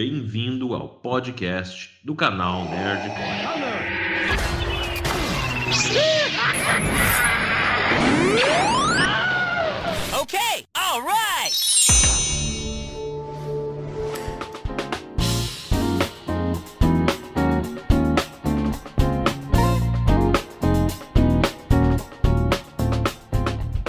Bem-vindo ao podcast do canal Nerdcore. Okay, all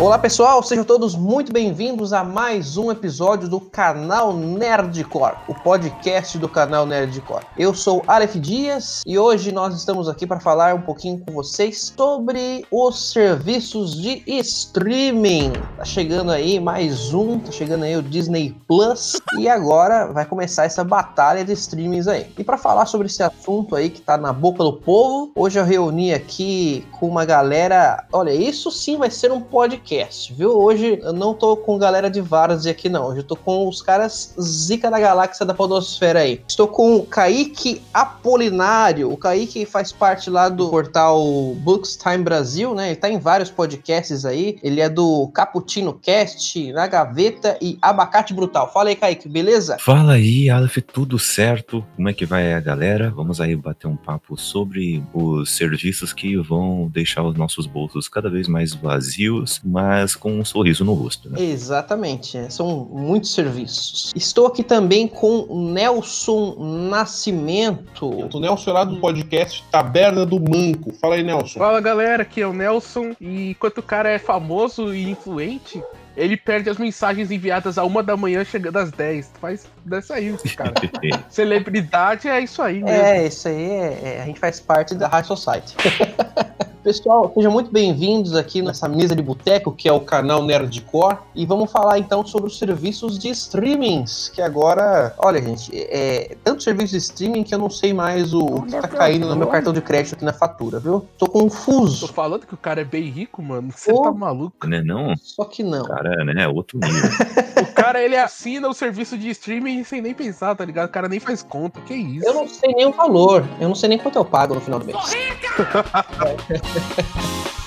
Olá pessoal, sejam todos muito bem-vindos a mais um episódio do canal Nerdcore, o podcast do canal Nerdcore. Eu sou Aleph Dias e hoje nós estamos aqui para falar um pouquinho com vocês sobre os serviços de streaming. Tá chegando aí mais um, tá chegando aí o Disney Plus e agora vai começar essa batalha de streamings aí. E para falar sobre esse assunto aí que tá na boca do povo, hoje eu reuni aqui com uma galera, olha, isso sim vai ser um podcast podcast, viu? Hoje eu não tô com galera de Várzea aqui, não. Hoje eu tô com os caras zica da galáxia da podosfera aí. Estou com o Kaique Apolinário. O Kaique faz parte lá do portal Books Time Brasil, né? Ele tá em vários podcasts aí. Ele é do Cappuccino Cast, Na Gaveta e Abacate Brutal. Fala aí, Kaique, beleza? Fala aí, Aleph, tudo certo? Como é que vai a galera? Vamos aí bater um papo sobre os serviços que vão deixar os nossos bolsos cada vez mais vazios, mas com um sorriso no rosto. Né? Exatamente, é, são muitos serviços. Estou aqui também com Nelson Nascimento. O Nelson é lá do podcast Taberna do Manco. Fala aí, Nelson. Fala galera, aqui é o Nelson. E enquanto o cara é famoso e influente, ele perde as mensagens enviadas a uma da manhã chegando às 10. Faz dessa aí, cara. Celebridade é isso aí, mesmo. É, isso aí é, é, a gente faz parte da High Society. Pessoal, sejam muito bem-vindos aqui nessa mesa de boteco, que é o canal Nerdcore, e vamos falar então sobre os serviços de streamings, que agora, olha gente, é tanto serviço de streaming que eu não sei mais o, o que tá caindo no meu cartão de crédito aqui na fatura, viu? Tô confuso. Tô falando que o cara é bem rico, mano. Você Ô. tá maluco. Né, não? Só que não. Cara, né? Outro nível. O cara, ele assina o serviço de streaming sem nem pensar, tá ligado? O cara nem faz conta. Que isso? Eu não sei nem o valor, eu não sei nem quanto eu pago no final do mês. Música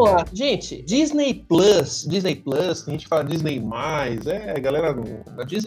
Vamos lá, gente. Disney Plus, Disney Plus, A gente fala Disney mais, é, galera.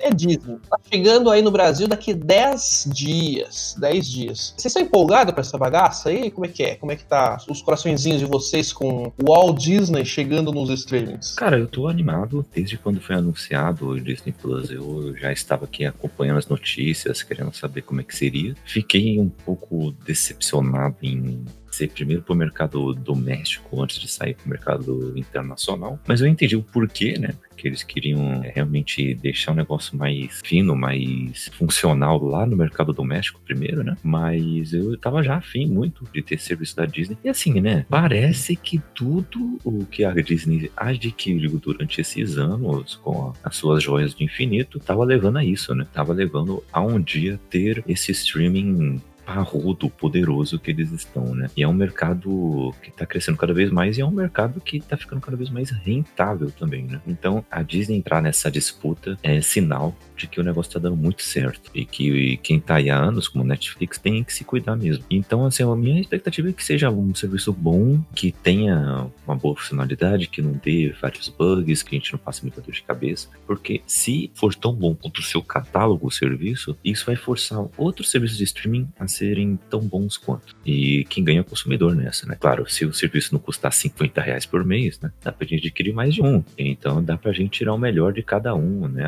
é Disney. Tá chegando aí no Brasil daqui 10 dias. 10 dias. Vocês estão empolgados pra essa bagaça aí? Como é que é? Como é que tá os coraçõezinhos de vocês com o Walt Disney chegando nos streamings? Cara, eu tô animado desde quando foi anunciado o Disney Plus. Eu já estava aqui acompanhando as notícias, querendo saber como é que seria. Fiquei um pouco decepcionado em ser primeiro pro mercado doméstico antes de sair pro mercado internacional. Mas eu entendi o porquê, né? Que eles queriam é, realmente deixar o negócio mais fino, mais funcional lá no mercado doméstico primeiro, né? Mas eu tava já afim muito de ter serviço da Disney. E assim, né? Parece que tudo o que a Disney adquiriu durante esses anos com as suas joias de infinito tava levando a isso, né? Tava levando a um dia ter esse streaming parrudo, poderoso que eles estão, né? E é um mercado que tá crescendo cada vez mais e é um mercado que tá ficando cada vez mais rentável também, né? Então, a Disney entrar nessa disputa é sinal de que o negócio tá dando muito certo e que quem tá aí há anos, como Netflix, tem que se cuidar mesmo. Então, assim, a minha expectativa é que seja um serviço bom, que tenha uma boa funcionalidade, que não dê vários bugs, que a gente não passe muita dor de cabeça, porque se for tão bom quanto o seu catálogo, o serviço, isso vai forçar outros serviços de streaming a serem tão bons quanto. E quem ganha é o consumidor nessa, né? Claro, se o serviço não custar 50 reais por mês, né? Dá pra gente adquirir mais de um. Então dá pra gente tirar o melhor de cada um, né?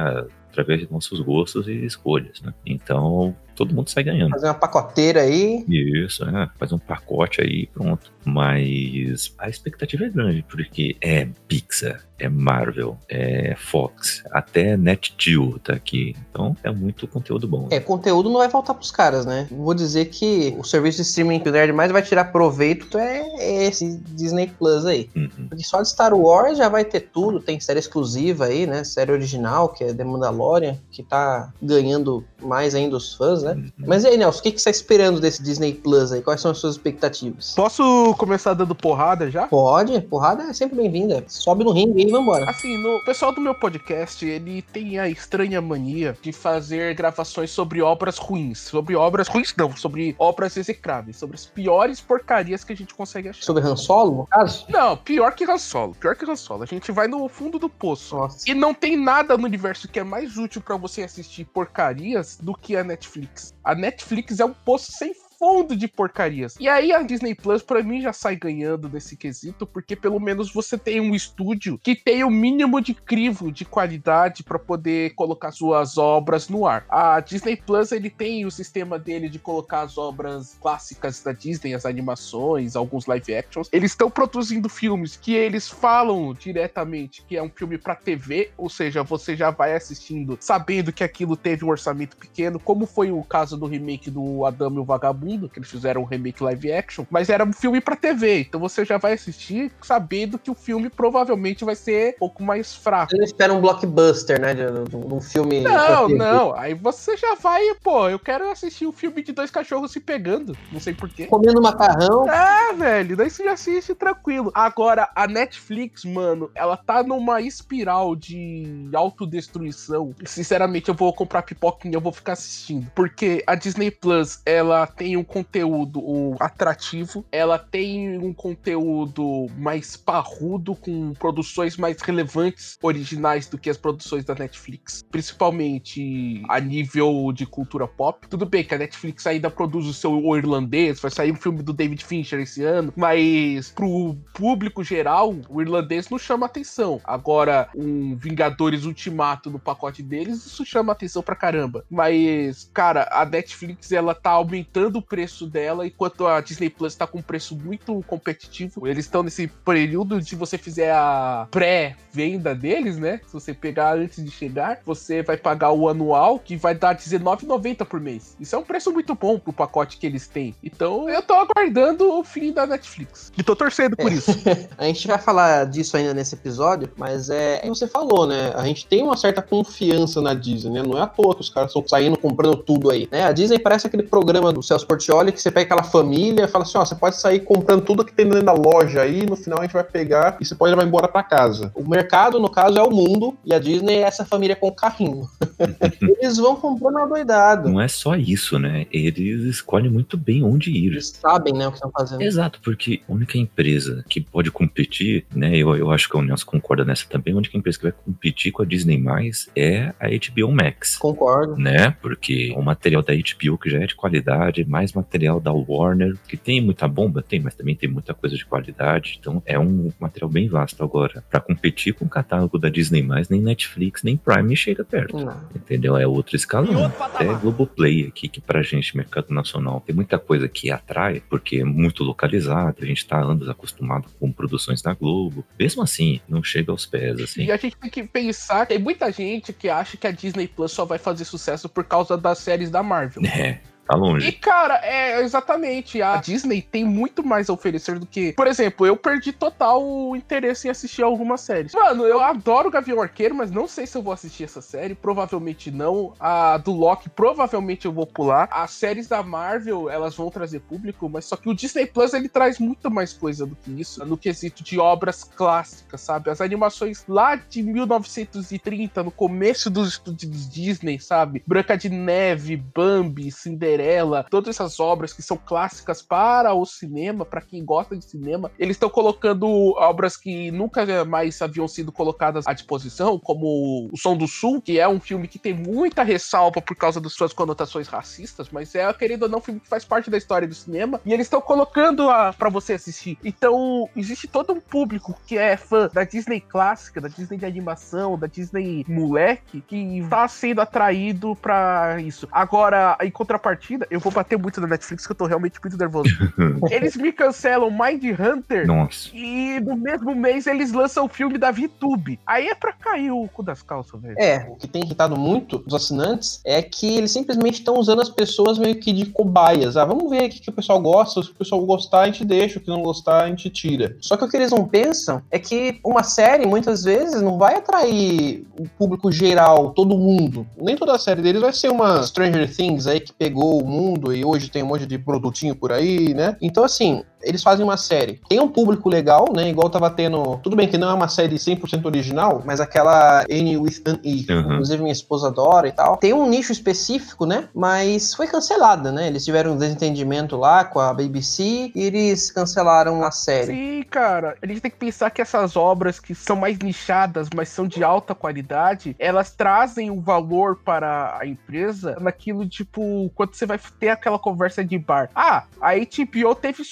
Através de nossos gostos e escolhas, né? Então todo mundo sai ganhando. Fazer uma pacoteira aí. Isso, é, faz um pacote aí pronto. Mas a expectativa é grande, porque é Pixar, é Marvel, é Fox, até NetGeo tá aqui. Então é muito conteúdo bom. É, conteúdo não vai faltar pros caras, né? Vou dizer que o serviço de streaming que o Nerd mais vai tirar proveito é esse Disney Plus aí. Uhum. Porque só de Star Wars já vai ter tudo, tem série exclusiva aí, né? Série original, que é The. Mandalorian, que tá ganhando mais ainda os fãs, né? Uhum. Mas e aí, Nelson, o que, que você tá esperando desse Disney Plus aí? Quais são as suas expectativas? Posso começar dando porrada já? Pode, porrada é sempre bem-vinda. Sobe no ringue e vambora. Assim, no o pessoal do meu podcast, ele tem a estranha mania de fazer gravações sobre obras ruins. Sobre obras ruins, não, sobre obras execráveis, sobre as piores porcarias que a gente consegue achar. Sobre Han Solo, no caso? Não, pior que Han Solo, pior que Han Solo. A gente vai no fundo do poço. Nossa. E não tem nada no universo que é mais útil pra você assistir porcarias do que a Netflix. A Netflix é um poço sem fundo de porcarias. E aí a Disney Plus pra mim já sai ganhando nesse quesito, porque pelo menos você tem um estúdio que tem o mínimo de crivo de qualidade pra poder colocar suas obras no ar. A Disney Plus ele tem o sistema dele de colocar as obras clássicas da Disney, as animações, alguns live actions. Eles estão produzindo filmes que eles falam diretamente que é um filme pra TV, ou seja, você já vai assistindo sabendo que aquilo teve um orçamento pequeno, como foi o caso do remake do Adamo e o Vagabundo, que eles fizeram um remake live action, mas era um filme pra TV, então você já vai assistir sabendo que o filme provavelmente vai ser um pouco mais fraco. Você não espera um blockbuster, né? De, de- de um filme. Não, não, aí você já vai, pô, eu quero assistir um filme de dois cachorros se pegando, não sei porquê. Comendo macarrão. É, velho, daí você já assiste tranquilo. Agora, a Netflix, mano, ela tá numa espiral de autodestruição. Sinceramente, eu vou comprar pipoquinha, eu vou ficar assistindo. Porque a Disney Plus, ela tem um conteúdo atrativo, ela tem um conteúdo mais parrudo, com produções mais relevantes, originais do que as produções da Netflix. Principalmente a nível de cultura pop. Tudo bem que a Netflix ainda produz o seu o irlandês, vai sair um filme do David Fincher esse ano, mas pro público geral, o irlandês não chama atenção. Agora, um Vingadores Ultimato no pacote deles, isso chama atenção pra caramba. Mas, cara, a Netflix ela tá aumentando preço dela, enquanto a Disney Plus tá com um preço muito competitivo. Eles estão nesse período de você fizer a pré-venda deles, né? Se você pegar antes de chegar, você vai pagar o anual, que vai dar R$19,90 por mês. Isso é um preço muito bom pro pacote que eles têm. Então, eu tô aguardando o fim da Netflix. E tô torcendo por isso. A gente vai falar disso ainda nesse episódio, mas é como você falou, né? A gente tem uma certa confiança na Disney, né? Não é à toa que os caras estão saindo comprando tudo aí, né? A Disney parece aquele programa do Celso Portioli que você pega aquela família e fala assim, ó, você pode sair comprando tudo que tem dentro da loja aí, no final a gente vai pegar e você pode levar embora pra casa. O mercado, no caso, é o mundo e a Disney é essa família com carrinho. Eles vão comprando uma doidada. Não é só isso, né? Eles escolhem muito bem onde ir. Eles sabem, né, o que estão fazendo. Exato, porque a única empresa que pode competir, né? Eu, eu acho que o Nelson concorda nessa também, a única empresa que vai competir com a Disney mais é a HBO Max. Concordo. Né? Porque o material da HBO que já é de qualidade, mais material da Warner, que tem muita bomba, tem, mas também tem muita coisa de qualidade. Então é um material bem vasto agora. Pra competir com o catálogo da Disney mais, nem Netflix, nem Prime chega perto. Não. Entendeu? É outro escalão. Até Globoplay aqui, que pra gente, mercado nacional, tem muita coisa que atrai, porque é muito localizado, a gente tá anos acostumado com produções da Globo. Mesmo assim, não chega aos pés, assim. E a gente tem que pensar, tem muita gente que acha que a Disney Plus só vai fazer sucesso por causa das séries da Marvel. É, tá E, longe. cara, é exatamente. A Disney tem muito mais a oferecer do que. Por exemplo, eu perdi total o interesse em assistir algumas séries. Mano, eu adoro Gavião Arqueiro, mas não sei se eu vou assistir essa série. Provavelmente não. A do Loki, provavelmente eu vou pular. As séries da Marvel, elas vão trazer público, mas só que o Disney Plus ele traz muito mais coisa do que isso. No quesito de obras clássicas, sabe? As animações lá de 1930, no começo dos estúdios Disney, sabe? Branca de Neve, Bambi, Cinderela, todas essas obras que são clássicas para o cinema, para quem gosta de cinema, eles estão colocando obras que nunca mais haviam sido colocadas à disposição, como O Som do Sul, que é um filme que tem muita ressalva por causa das suas conotações racistas, mas é, querendo ou não, um filme que faz parte da história do cinema, e eles estão colocando para você assistir. Então, existe todo um público que é fã da Disney clássica, da Disney de animação, da Disney moleque, que tá sendo atraído pra isso. Agora, em contrapartida, contrapartida, eu vou bater muito na Netflix que eu tô realmente muito nervoso. eles me cancelam Mind Hunter Nossa. e no mesmo mês eles lançam o filme da VTube. Aí é pra cair o cu das calças, velho. É, o que tem irritado muito os assinantes é que eles simplesmente estão usando as pessoas meio que de cobaias. Ah, vamos ver o que, que o pessoal gosta, se o pessoal gostar, a gente deixa, o que não gostar, a gente tira. Só que o que eles não pensam é que uma série, muitas vezes, não vai atrair o público geral, todo mundo. Nem toda a série deles vai ser uma Stranger Things aí que pegou o mundo e hoje tem um monte de produtinho por aí, né? Então, assim, eles fazem uma série. Tem um público legal, né? Igual tava tendo. Tudo bem que não é uma série 100% original, mas aquela Annie with an E. Uhum. Inclusive, minha esposa adora e tal. Tem um nicho específico, né? Mas foi cancelada, né? Eles tiveram um desentendimento lá com a BBC e eles cancelaram a série. Sim, cara. A gente tem que pensar que essas obras que são mais nichadas, mas são de alta qualidade, elas trazem o valor para a empresa naquilo, tipo, quando você vai ter aquela conversa de bar. Ah, a HBO teve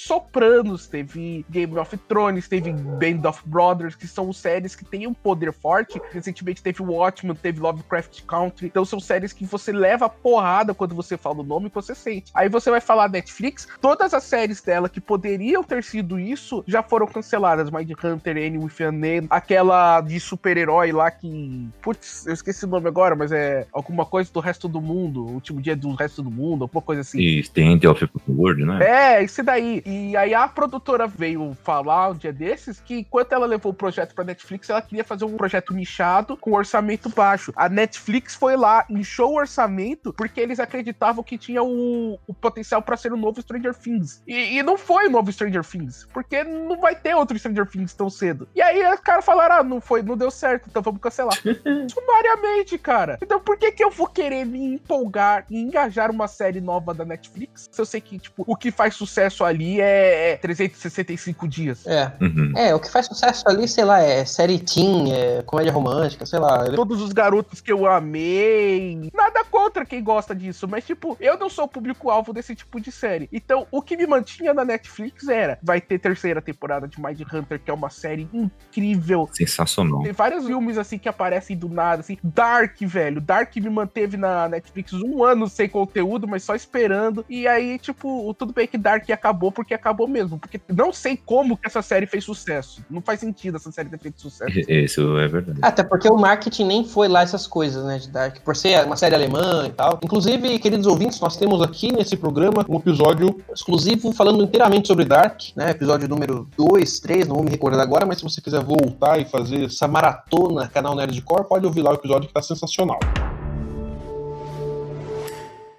Sopranos, teve Game of Thrones, teve Band of Brothers, que são séries que têm um poder forte. Recentemente teve Watchmen, teve Lovecraft Country. Então são séries que você leva porrada quando você fala o nome que você sente. Aí você vai falar Netflix, todas as séries dela que poderiam ter sido isso já foram canceladas. Mind Hunter, Annie with an N, aquela de super-herói lá que. Putz, eu esqueci o nome agora, mas é alguma coisa do resto do mundo, o último dia do resto do mundo, alguma coisa assim. E End of the World, né? É, isso daí. E aí a produtora veio falar um dia desses que enquanto ela levou o projeto pra Netflix, ela queria fazer um projeto nichado com orçamento baixo. A Netflix foi lá, inchou o orçamento porque eles acreditavam que tinha o, o potencial pra ser o novo Stranger Things. E, e não foi o novo Stranger Things, porque não vai ter outro Stranger Things tão cedo. E aí os caras falaram: ah, não foi, não deu certo, então vamos cancelar. Sumariamente, cara. Então por que que eu vou querer me empolgar e engajar uma série nova da Netflix se eu sei que, tipo, o que faz sucesso ali é, é 365 dias? É. Uhum. É, o que faz sucesso ali, sei lá, é série teen, é comédia romântica, sei lá. Todos os garotos que eu amei. Nada contra quem gosta disso, mas, tipo, eu não sou o público-alvo desse tipo de série. Então, o que me mantinha na Netflix era: vai ter terceira temporada de Mind Hunter, que é uma série incrível. Sensacional. Tem vários filmes assim que aparecem do nada, assim. Dark, velho. Dark me manteve na Netflix um ano sem conteúdo, mas só esperando. E aí, tipo, tudo bem que Dark acabou porque acabou mesmo. Porque não sei como que essa série fez sucesso. Não faz sentido essa série ter feito sucesso. Isso é verdade. Até porque o marketing nem foi lá essas coisas, né, de Dark, por ser uma série alemã e tal. Inclusive, queridos ouvintes, nós temos aqui nesse programa Um episódio exclusivo falando inteiramente sobre Dark, né, episódio número 2, 3, não vou me recordar agora, mas se você quiser voltar e fazer essa maratona canal Nerdcore, pode ouvir lá o episódio que tá sensacional.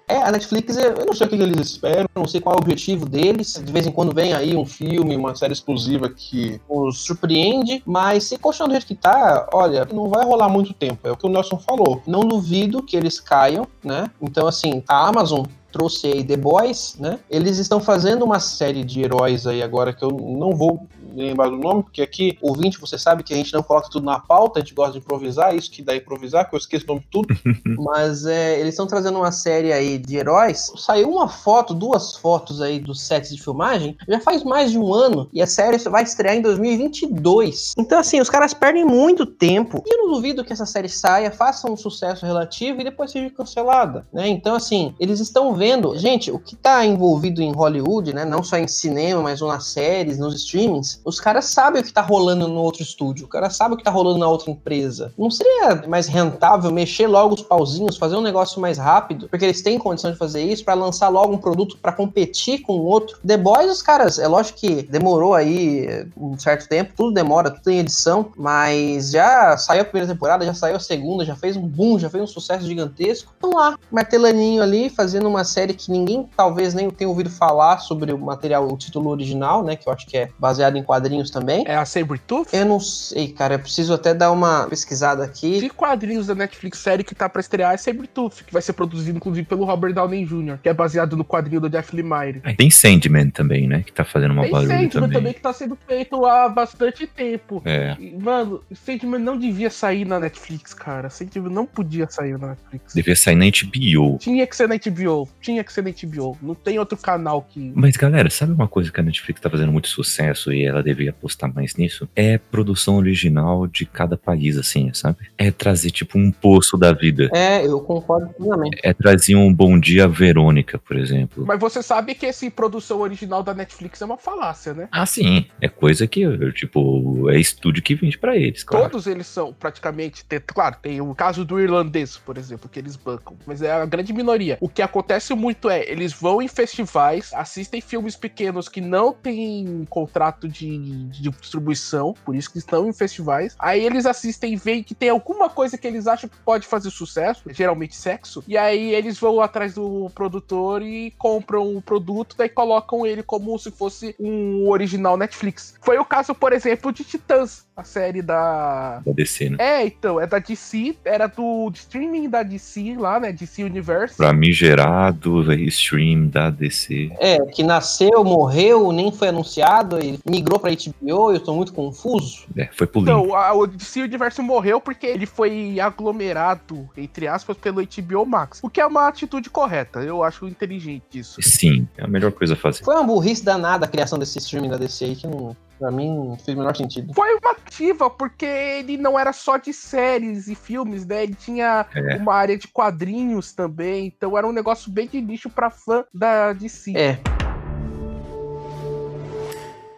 É, a Netflix, eu não sei o que eles esperam, não sei qual é o objetivo deles. De vez em quando vem aí um filme, uma série exclusiva que os surpreende, mas se continuar do jeito que tá, olha, não vai rolar muito tempo. É o que o Nelson falou. Não duvido que eles caiam, né? Então, assim, a Amazon trouxe aí The Boys, né? Eles estão fazendo uma série de heróis aí agora que eu não vou lembrar do nome, porque aqui, ouvinte, você sabe que a gente não coloca tudo na pauta, a gente gosta de improvisar, isso que dá improvisar, que eu esqueço o nome de tudo. Mas é, eles estão trazendo uma série aí de heróis. Saiu uma foto, duas fotos aí dos sets de filmagem, já faz mais de um ano, e a série vai estrear em 2022. Então, assim, os caras perdem muito tempo. E eu não duvido que essa série saia, faça um sucesso relativo e depois seja cancelada, né? Então, assim, eles estão vendo, gente, o que tá envolvido em Hollywood, né? Não só em cinema, mas nas séries, nos streamings, os caras sabem o que tá rolando no outro estúdio, o cara sabe o que tá rolando na outra empresa. Não seria mais rentável mexer logo os pauzinhos, fazer um negócio mais rápido, porque eles têm condição de fazer isso, para lançar logo um produto para competir com o outro. The Boys, os caras, é lógico que demorou aí um certo tempo, tudo demora, tudo tem edição, mas já saiu a primeira temporada, já saiu a segunda, já fez um boom, já fez um sucesso gigantesco. Estão lá, martelaninho ali, fazendo uma série que ninguém talvez nem tenha ouvido falar sobre o material, o título original, né, que eu acho que é baseado em quadrinhos também. É a Sabretooth? Eu não sei, cara, eu preciso até dar uma pesquisada aqui. De quadrinhos da Netflix série que tá pra estrear é Sabretooth, que vai ser produzido inclusive pelo Robert Downey Jr., que é baseado no quadrinho do Jeff Lemire. Aí tem Sandman também, né? Que tá fazendo uma Tem barulho Sandman também. também. que tá sendo feito há bastante tempo. É. E, Mano, Sandman não devia sair na Netflix, cara. Sandman não podia sair na Netflix. Devia sair na HBO. Tinha que ser na HBO. Tinha que ser na HBO. Não tem outro canal que. Mas, galera, sabe uma coisa que a Netflix tá fazendo muito sucesso e ela deveria apostar mais nisso, é produção original de cada país, assim, sabe? É trazer, tipo, um poço da vida. É, eu concordo plenamente. É trazer um Bom Dia Verônica, por exemplo. Mas você sabe que esse produção original da Netflix é uma falácia, né? Ah, sim. É coisa que, tipo, é estúdio que vende pra eles, claro. Todos eles são praticamente. claro, tem o caso do irlandês, por exemplo, que eles bancam, mas é a grande minoria. O que acontece muito é, eles vão em festivais, assistem filmes pequenos que não têm contrato de, de distribuição, por isso que estão em festivais. Aí eles assistem e veem que tem alguma coisa que eles acham que pode fazer sucesso, geralmente sexo, e aí eles vão atrás do produtor e compram o produto, daí colocam ele como se fosse um original Netflix. Foi o caso, por exemplo, de Titãs, a série da Da DC, né? é, então, é da DC, era do streaming da DC lá, né? DC Universe. Famigerado stream da DC. É, que nasceu, morreu, nem foi anunciado, e migrou pra HBO, eu tô muito confuso. É, foi pro. Então, a- o DC Universe morreu porque ele foi aglomerado, entre aspas, pelo HBO Max. O que é uma atitude correta, eu acho inteligente isso. Sim, é a melhor coisa a fazer. Foi uma burrice danada a criação desse streaming da DC aí, que não, pra mim não fez o menor sentido. Foi uma ativa, porque ele não era só de séries e filmes, né? Ele tinha É. uma área de quadrinhos também, então era um negócio bem de nicho pra fã da DC. É.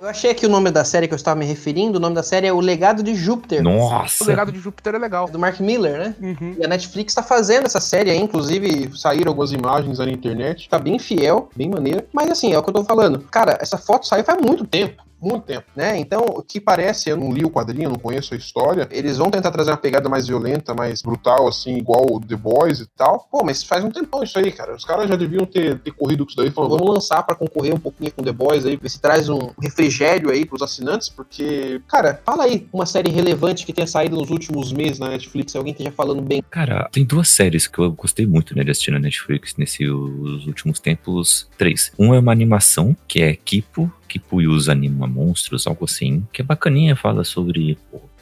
Eu achei aqui o nome da série que eu estava me referindo, o nome da série é O Legado de Júpiter. O Nossa! legado de Júpiter é legal. Do Mark Miller, né? Uhum. E a Netflix tá fazendo essa série aí, inclusive Inclusive, saíram algumas imagens aí na internet. tá bem fiel, bem maneira. Mas assim, é o que eu tô falando. Cara, essa foto saiu faz muito tempo. Muito tempo, né? Então, o que parece, eu não li o quadrinho, não conheço a história. Eles vão tentar trazer uma pegada mais violenta, mais brutal, assim, igual o The Boys e tal. Pô, mas faz um tempão isso aí, cara. Os caras já deviam ter, ter corrido com isso daí. Falando, vamos lançar pra concorrer um pouquinho com The Boys aí, ver se traz um refrigério aí pros assinantes, porque, cara, fala aí uma série relevante que tenha saído nos últimos meses na Netflix, alguém esteja falando bem. Cara, tem duas séries que eu gostei muito né, de assistir na Netflix nesses últimos tempos. Três. Um é uma animação, que é Kipo, Os Anima Monstros, algo assim, que é bacaninha, fala sobre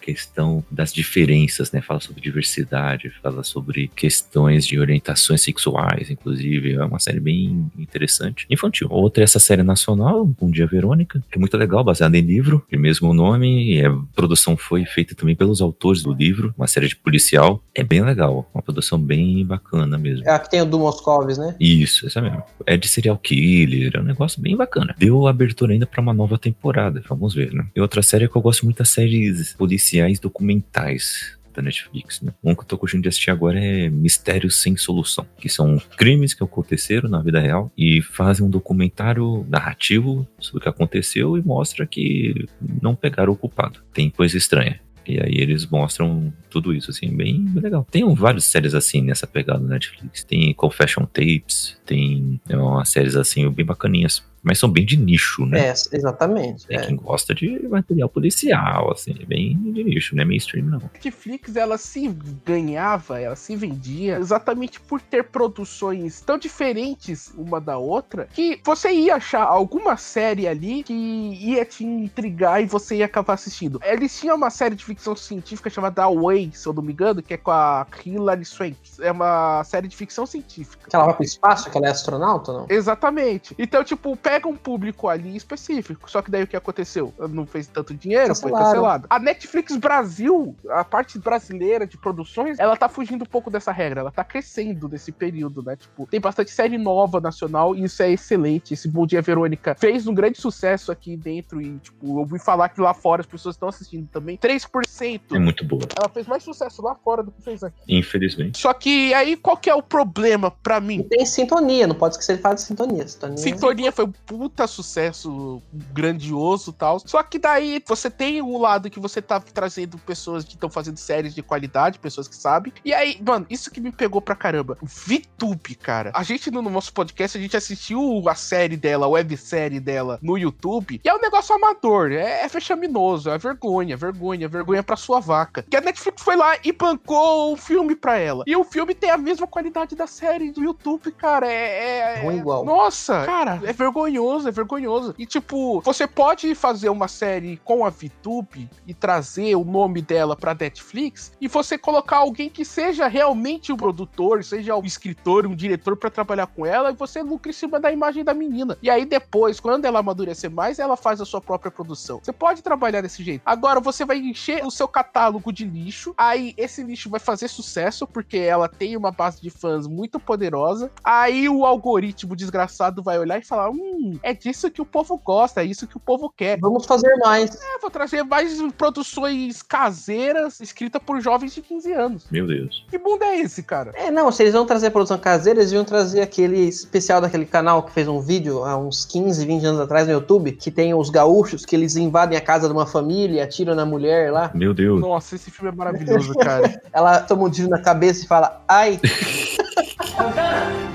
questão das diferenças, né? Fala sobre diversidade, fala sobre questões de orientações sexuais, inclusive. É uma série bem interessante. Infantil. Outra é essa série nacional, Bom Dia Verônica, que é muito legal, baseada em livro, de mesmo nome. E a produção foi feita também pelos autores do livro, uma série de policial. É bem legal, uma produção bem bacana mesmo. É a que tem o do Moscovis, né? Isso, essa mesmo. É de serial killer, é um negócio bem bacana. Deu abertura ainda pra uma nova temporada, vamos ver, né? E outra série que eu gosto muito das séries policiais documentais da Netflix, né? Um que eu tô curtindo de assistir agora é Mistérios Sem Solução, que são crimes que aconteceram na vida real e fazem um documentário narrativo sobre o que aconteceu e mostra que não pegaram o culpado. Tem coisa estranha. E aí eles mostram tudo isso, assim, bem legal. Tem várias séries assim nessa pegada na Netflix. Tem Confession Tapes, tem é, umas séries assim bem bacaninhas. Mas são bem de nicho, né? É, exatamente. Tem é. quem gosta de material policial, assim, bem de nicho, não é mainstream, não. Netflix ela se ganhava, ela se vendia exatamente por ter produções tão diferentes uma da outra que você ia achar alguma série ali que ia te intrigar e você ia acabar assistindo. Eles tinham uma série de ficção científica chamada Away, se eu não me engano, que é com a Hilary Swank. É uma série de ficção científica. Que ela vai pro espaço, que ela é astronauta, não? Exatamente. Então, tipo, pega um público ali específico. Só que daí o que aconteceu? Não fez tanto dinheiro, foi cancelado. A Netflix Brasil, a parte brasileira de produções, ela tá fugindo um pouco dessa regra. Ela tá crescendo nesse período, né? Tipo, tem bastante série nova nacional e isso é excelente. Esse Bom Dia Verônica fez um grande sucesso aqui dentro e, tipo, eu ouvi falar que lá fora as pessoas estão assistindo também. 3%. É muito boa, Ela fez mais sucesso lá fora do que fez aqui. infelizmente. Só que aí qual que é o problema pra E mim? tem sintonia, não pode esquecer de falar de sintonia. Sintonia. Sintonia foi puta sucesso grandioso e tal. Só que daí você tem o lado que você tá trazendo pessoas que estão fazendo séries de qualidade, pessoas que sabem. E aí, mano, isso que me pegou pra caramba. VTube, cara. A gente no nosso podcast, a gente assistiu a série dela, a websérie dela no YouTube. E é um negócio amador, é, é fechaminoso, é vergonha, vergonha, vergonha pra sua vaca. E a Netflix foi lá e bancou o filme pra ela. E o filme tem a mesma qualidade da série do YouTube, cara. É. é Ruim igual. Nossa, cara, é vergonhoso, é vergonhoso. E tipo, você pode fazer uma série com a VTube e trazer o nome dela pra Netflix e você colocar alguém que seja realmente o produtor, seja o escritor, um diretor pra trabalhar com ela e você lucra em cima da imagem da menina. E aí depois, quando ela amadurecer mais, ela faz a sua própria produção. Você pode trabalhar desse jeito. Agora você vai encher o seu catálogo de lixo, aí esse lixo vai fazer sucesso porque ela tem uma base de fãs muito poderosa. Aí o algoritmo desgraçado vai olhar e falar: "Hum, é disso que o povo gosta, é isso que o povo quer". Vamos fazer mais. É, vou trazer mais produções caseiras escritas por jovens de 15 anos. Meu Deus. Que mundo é esse, cara? É, não, se eles vão trazer produção caseira, eles iam trazer aquele especial daquele canal que fez um vídeo há uns 15, 20 anos atrás no YouTube, que tem os gaúchos que eles invadem a casa de uma família, atiram na mulher lá. Meu Deus. Nossa, esse filme é maravilhoso, cara. Ela toma um tiro na cabeça e fala, ai.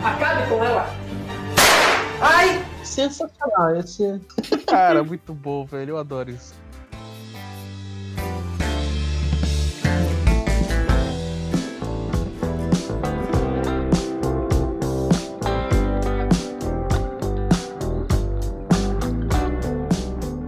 Acabe com ela. Ai! Sensacional, esse. cara, muito bom, velho. Eu adoro isso.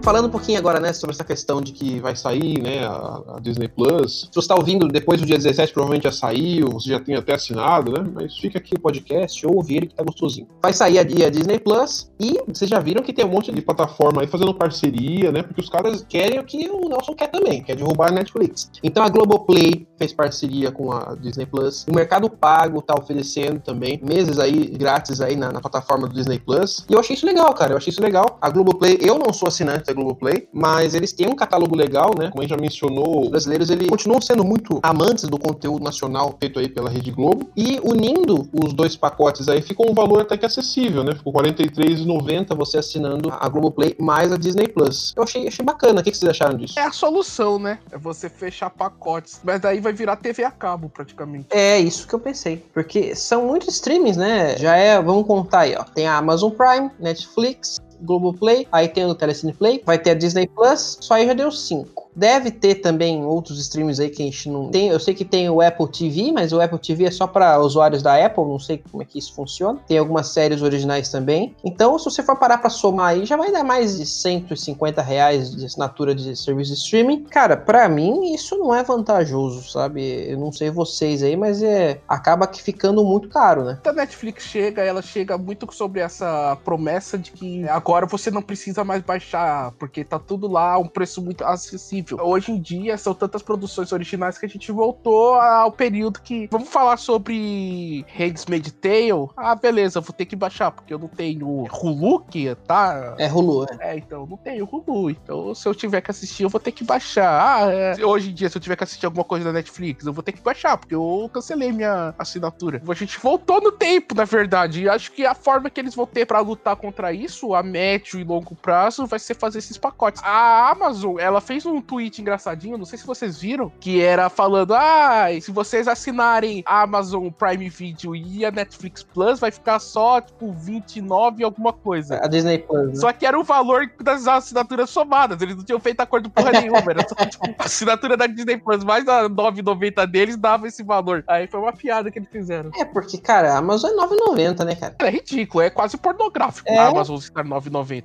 Falando um pouquinho agora, né, sobre essa questão de que vai sair, né, a, a Disney Plus. Se você está ouvindo depois do dia 17, provavelmente já saiu, você já tem até assinado, né? Mas fica aqui o podcast, ouve ele que tá gostosinho. Vai sair a, a Disney Plus e vocês já viram que tem um monte de plataforma aí fazendo parceria, né? Porque os caras querem o que o Nelson quer também, quer derrubar a Netflix. Então a Globoplay fez parceria com a Disney Plus. O Mercado Pago tá oferecendo também meses aí grátis aí na, na plataforma do Disney Plus. E eu achei isso legal, cara. Eu achei isso legal. A Globoplay, eu não sou assinante da Globoplay, mas eles têm um catálogo legal, né? Como a gente já mencionou, os brasileiros eles continuam sendo muito amantes do conteúdo nacional feito aí pela Rede Globo. E unindo os dois pacotes aí, ficou um valor até que acessível, né? Ficou R$ 43,90 você assinando a Globoplay mais a Disney Plus. Eu achei, achei bacana. O que que vocês acharam disso? É a solução, né? É você fechar pacotes. Mas daí vai virar TV a cabo, praticamente. É isso que eu pensei. Porque são muitos streamings, né? Já é, vamos contar aí, ó. Tem a Amazon Prime, Netflix, Globoplay, aí tem o Telecine Play, vai ter a Disney Plus, só aí já deu 5. Deve ter também outros streams aí que a gente não tem. Eu sei que tem o Apple TV, mas o Apple TV é só para usuários da Apple, não sei como é que isso funciona. Tem algumas séries originais também. Então, se você for parar para somar aí, já vai dar mais de 150 reais de assinatura de serviço de streaming. Cara, para mim isso não é vantajoso, sabe? Eu não sei vocês aí, mas é acaba que ficando muito caro, né? A Netflix chega, ela chega muito sobre essa promessa de que agora você não precisa mais baixar, porque tá tudo lá a um preço muito acessível. Hoje em dia são tantas produções originais que a gente voltou ao período que. Vamos falar sobre Handmaid's Tale? Ah, beleza, vou ter que baixar, porque eu não tenho Hulu, que tá. É Hulu, é. É, então não tenho Hulu. Então, se eu tiver que assistir, eu vou ter que baixar. Ah, é. Hoje em dia, se eu tiver que assistir alguma coisa da Netflix, eu vou ter que baixar, porque eu cancelei minha assinatura. A gente voltou no tempo, na verdade. E acho que a forma que eles vão ter pra lutar contra isso, a médio e longo prazo, vai ser fazer esses pacotes. A Amazon, ela fez um tweet engraçadinho, não sei se vocês viram, que era falando: ah, se vocês assinarem a Amazon Prime Video e a Netflix Plus, vai ficar só, tipo, 29 e alguma coisa. A Disney Plus. Né? Só que era o valor das assinaturas somadas. Eles não tinham feito acordo porra nenhuma. Era só, tipo, a assinatura da Disney Plus mais a 9,90 deles dava esse valor. Aí foi uma piada que eles fizeram. É, porque, cara, a Amazon é 9,90, né, cara? É ridículo, é quase pornográfico É. a Amazon estar 9,90.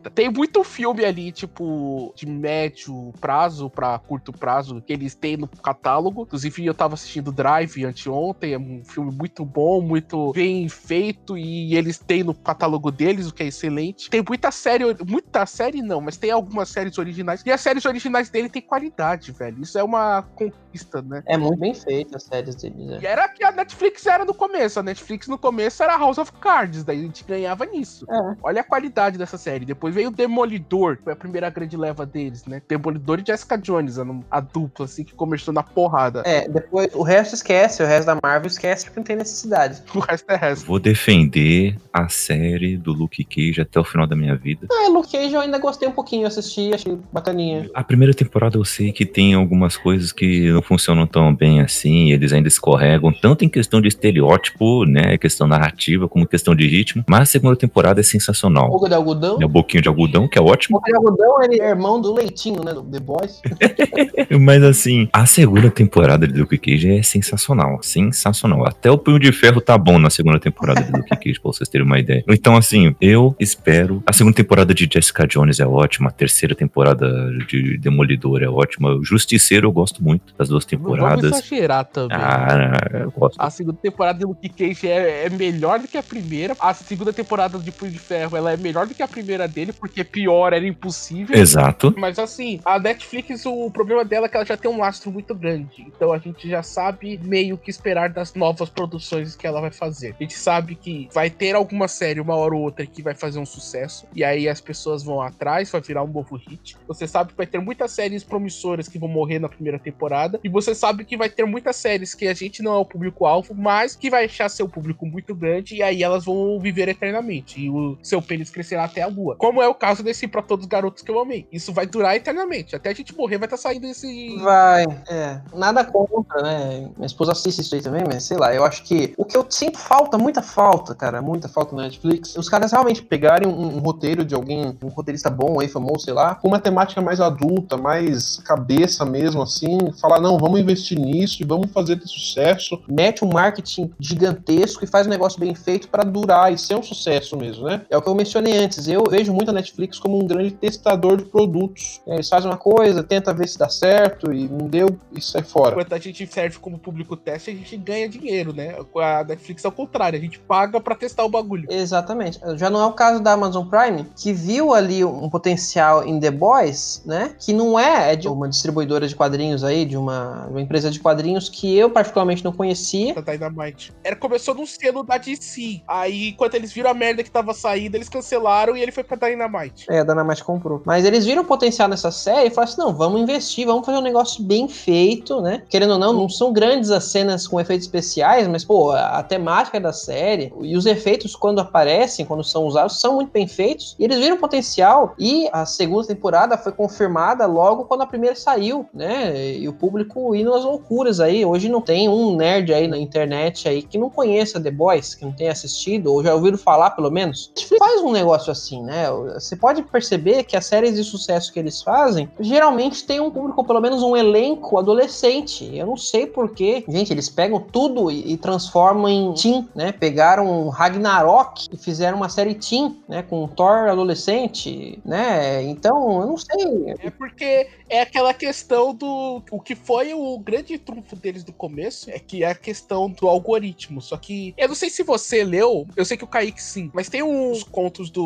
Tem muito filme ali, tipo, de médio prazo pra curto prazo que eles têm no catálogo. Inclusive, eu tava assistindo Drive anteontem, é um filme muito bom, muito bem feito e eles têm no catálogo deles, o que é excelente. Tem muita série, muita série não, mas tem algumas séries originais. E as séries originais dele tem qualidade, velho. Isso é uma conquista, né? É muito bem feita as séries deles, né? E era que a Netflix era no começo. A Netflix no começo era House of Cards, daí a gente ganhava nisso. É. Olha a qualidade dessa série. Depois veio o Demolidor, que foi a primeira grande leva deles, né? Demolidor e Jessica Jones, a, a dupla, assim, que começou na porrada. É, depois o resto esquece, o resto da Marvel esquece porque não tem necessidade. O resto é resto. Vou defender a série do Luke Cage até o final da minha vida. Ah, Luke Cage eu ainda gostei um pouquinho, assisti, achei bacaninha. A primeira temporada eu sei que tem algumas coisas que não funcionam tão bem assim, eles ainda escorregam, tanto em questão de estereótipo, né, questão narrativa, como questão de ritmo, mas a segunda temporada é sensacional. De algodão. É o Boquinho de Algodão, que é ótimo. De algodão, ele é irmão do Leitinho, né, do The Boys. Mas assim, a segunda temporada de Luke Cage é sensacional. Sensacional. Até o Punho de Ferro tá bom na segunda temporada de Luke Cage, pra vocês terem uma ideia. Então, assim, eu espero. A segunda temporada de Jessica Jones é ótima. A terceira temporada de Demolidor é ótima. O Justiceiro eu gosto muito das duas Vamos temporadas. exagerar também. Ah, eu gosto. A segunda temporada de Luke Cage é, é melhor do que a primeira. A segunda temporada de Punho de Ferro ela é melhor do que a primeira dele, porque pior era impossível. Exato. Mas assim, a Netflix, o problema dela é que ela já tem um lastro muito grande. Então a gente já sabe meio que esperar das novas produções que ela vai fazer. A gente sabe que vai ter alguma série, uma hora ou outra, que vai fazer um sucesso. E aí as pessoas vão atrás, vai virar um novo hit. Você sabe que vai ter muitas séries promissoras que vão morrer na primeira temporada. E você sabe que vai ter muitas séries que a gente não é o público-alvo, mas que vai achar seu público muito grande. E aí elas vão viver eternamente. E o seu pênis crescerá até a lua. Como é o caso desse Pra Todos os Garotos que eu amei. Isso vai durar eternamente. Até a gente morrer vai estar saindo esse. Vai, é. Nada contra, né? Minha esposa assiste isso aí também, mas sei lá, eu acho que o que eu sinto falta, muita falta, cara, muita falta na Netflix, os caras realmente pegarem um, um roteiro de alguém, um roteirista bom aí, famoso, sei lá, com uma temática mais adulta, mais cabeça mesmo, assim, falar, não, vamos investir nisso e vamos fazer de sucesso, mete um marketing gigantesco e faz um negócio bem feito pra durar e ser um sucesso mesmo, né? É o que eu mencionei antes, eu vejo muito a Netflix como um grande testador de produtos. É, Eles fazem uma coisa, tenta ver se dá certo e não deu e sai fora. Enquanto a gente serve como público teste, a gente ganha dinheiro, né? A Netflix é o contrário, a gente paga pra testar o bagulho. Exatamente. Já não é o caso da Amazon Prime, que viu ali um potencial em The Boys, né? Que não é, é de uma distribuidora de quadrinhos aí, de uma, uma empresa de quadrinhos que eu particularmente não conhecia. Da Dynamite. Era, começou num selo da DC. Aí, enquanto eles viram a merda que tava saindo, eles cancelaram e ele foi pra Dynamite. É, a Dynamite comprou. Mas eles viram potencial nessa série e falaram assim: não, vamos investir, vamos fazer um negócio bem feito, né? Querendo ou não, não são grandes as cenas com efeitos especiais, mas, pô, a, temática da série e os efeitos, quando aparecem, quando são usados, são muito bem feitos. E eles viram potencial e a segunda temporada foi confirmada logo quando a primeira saiu, né? E o público indo às loucuras aí. Hoje não tem um nerd aí na internet aí que não conheça The Boys, que não tenha assistido, ou já ouviram falar pelo menos. Faz um negócio assim, né? Você pode perceber que as séries de sucesso que eles fazem geralmente tem um público, pelo menos um elenco adolescente. Eu não sei porquê. Gente, eles pegam tudo e, e transformam em teen, né? Pegaram Ragnarok e fizeram uma série teen, né? Com Thor adolescente, né? Então, eu não sei. É porque é aquela questão do. O que foi o grande trunfo deles do começo é que é a questão do algoritmo. Só que eu não sei se você leu, eu sei que o Kaique sim, mas tem uns contos do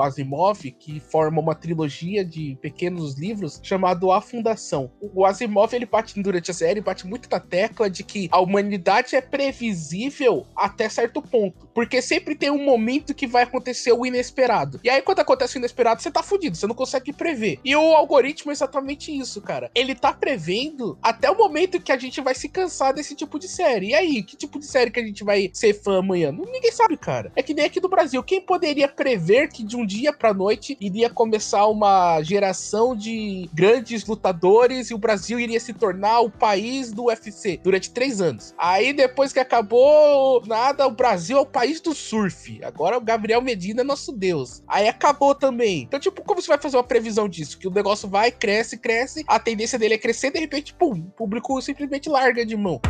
Asimov que formam uma trilogia de pequenos livros chamado A Fundação. O Asimov ele bate durante a série, bate muito na tecla de que a humanidade é previsível até certo ponto. Porque sempre tem um momento que vai acontecer o inesperado. E aí, quando acontece o inesperado, você tá fudido, você não consegue prever. E o algoritmo é exatamente isso, cara. Ele tá prevendo até o momento que a gente vai se cansar desse tipo de série. E aí, que tipo de série que a gente vai ser fã amanhã? Ninguém sabe, cara. É que nem aqui do Brasil. Quem poderia prever que de um dia pra noite iria começar uma geração de grandes lutadores e o Brasil iria se tornar o país do UFC durante três anos? Aí, depois que acabou, nada, o Brasil é o país do surf. Agora o Gabriel Medina é nosso deus. Aí acabou também. Então, tipo, como você vai fazer uma previsão disso? Que o negócio vai, cresce, cresce, a tendência dele é crescer, de repente, pum, o público simplesmente larga de mão.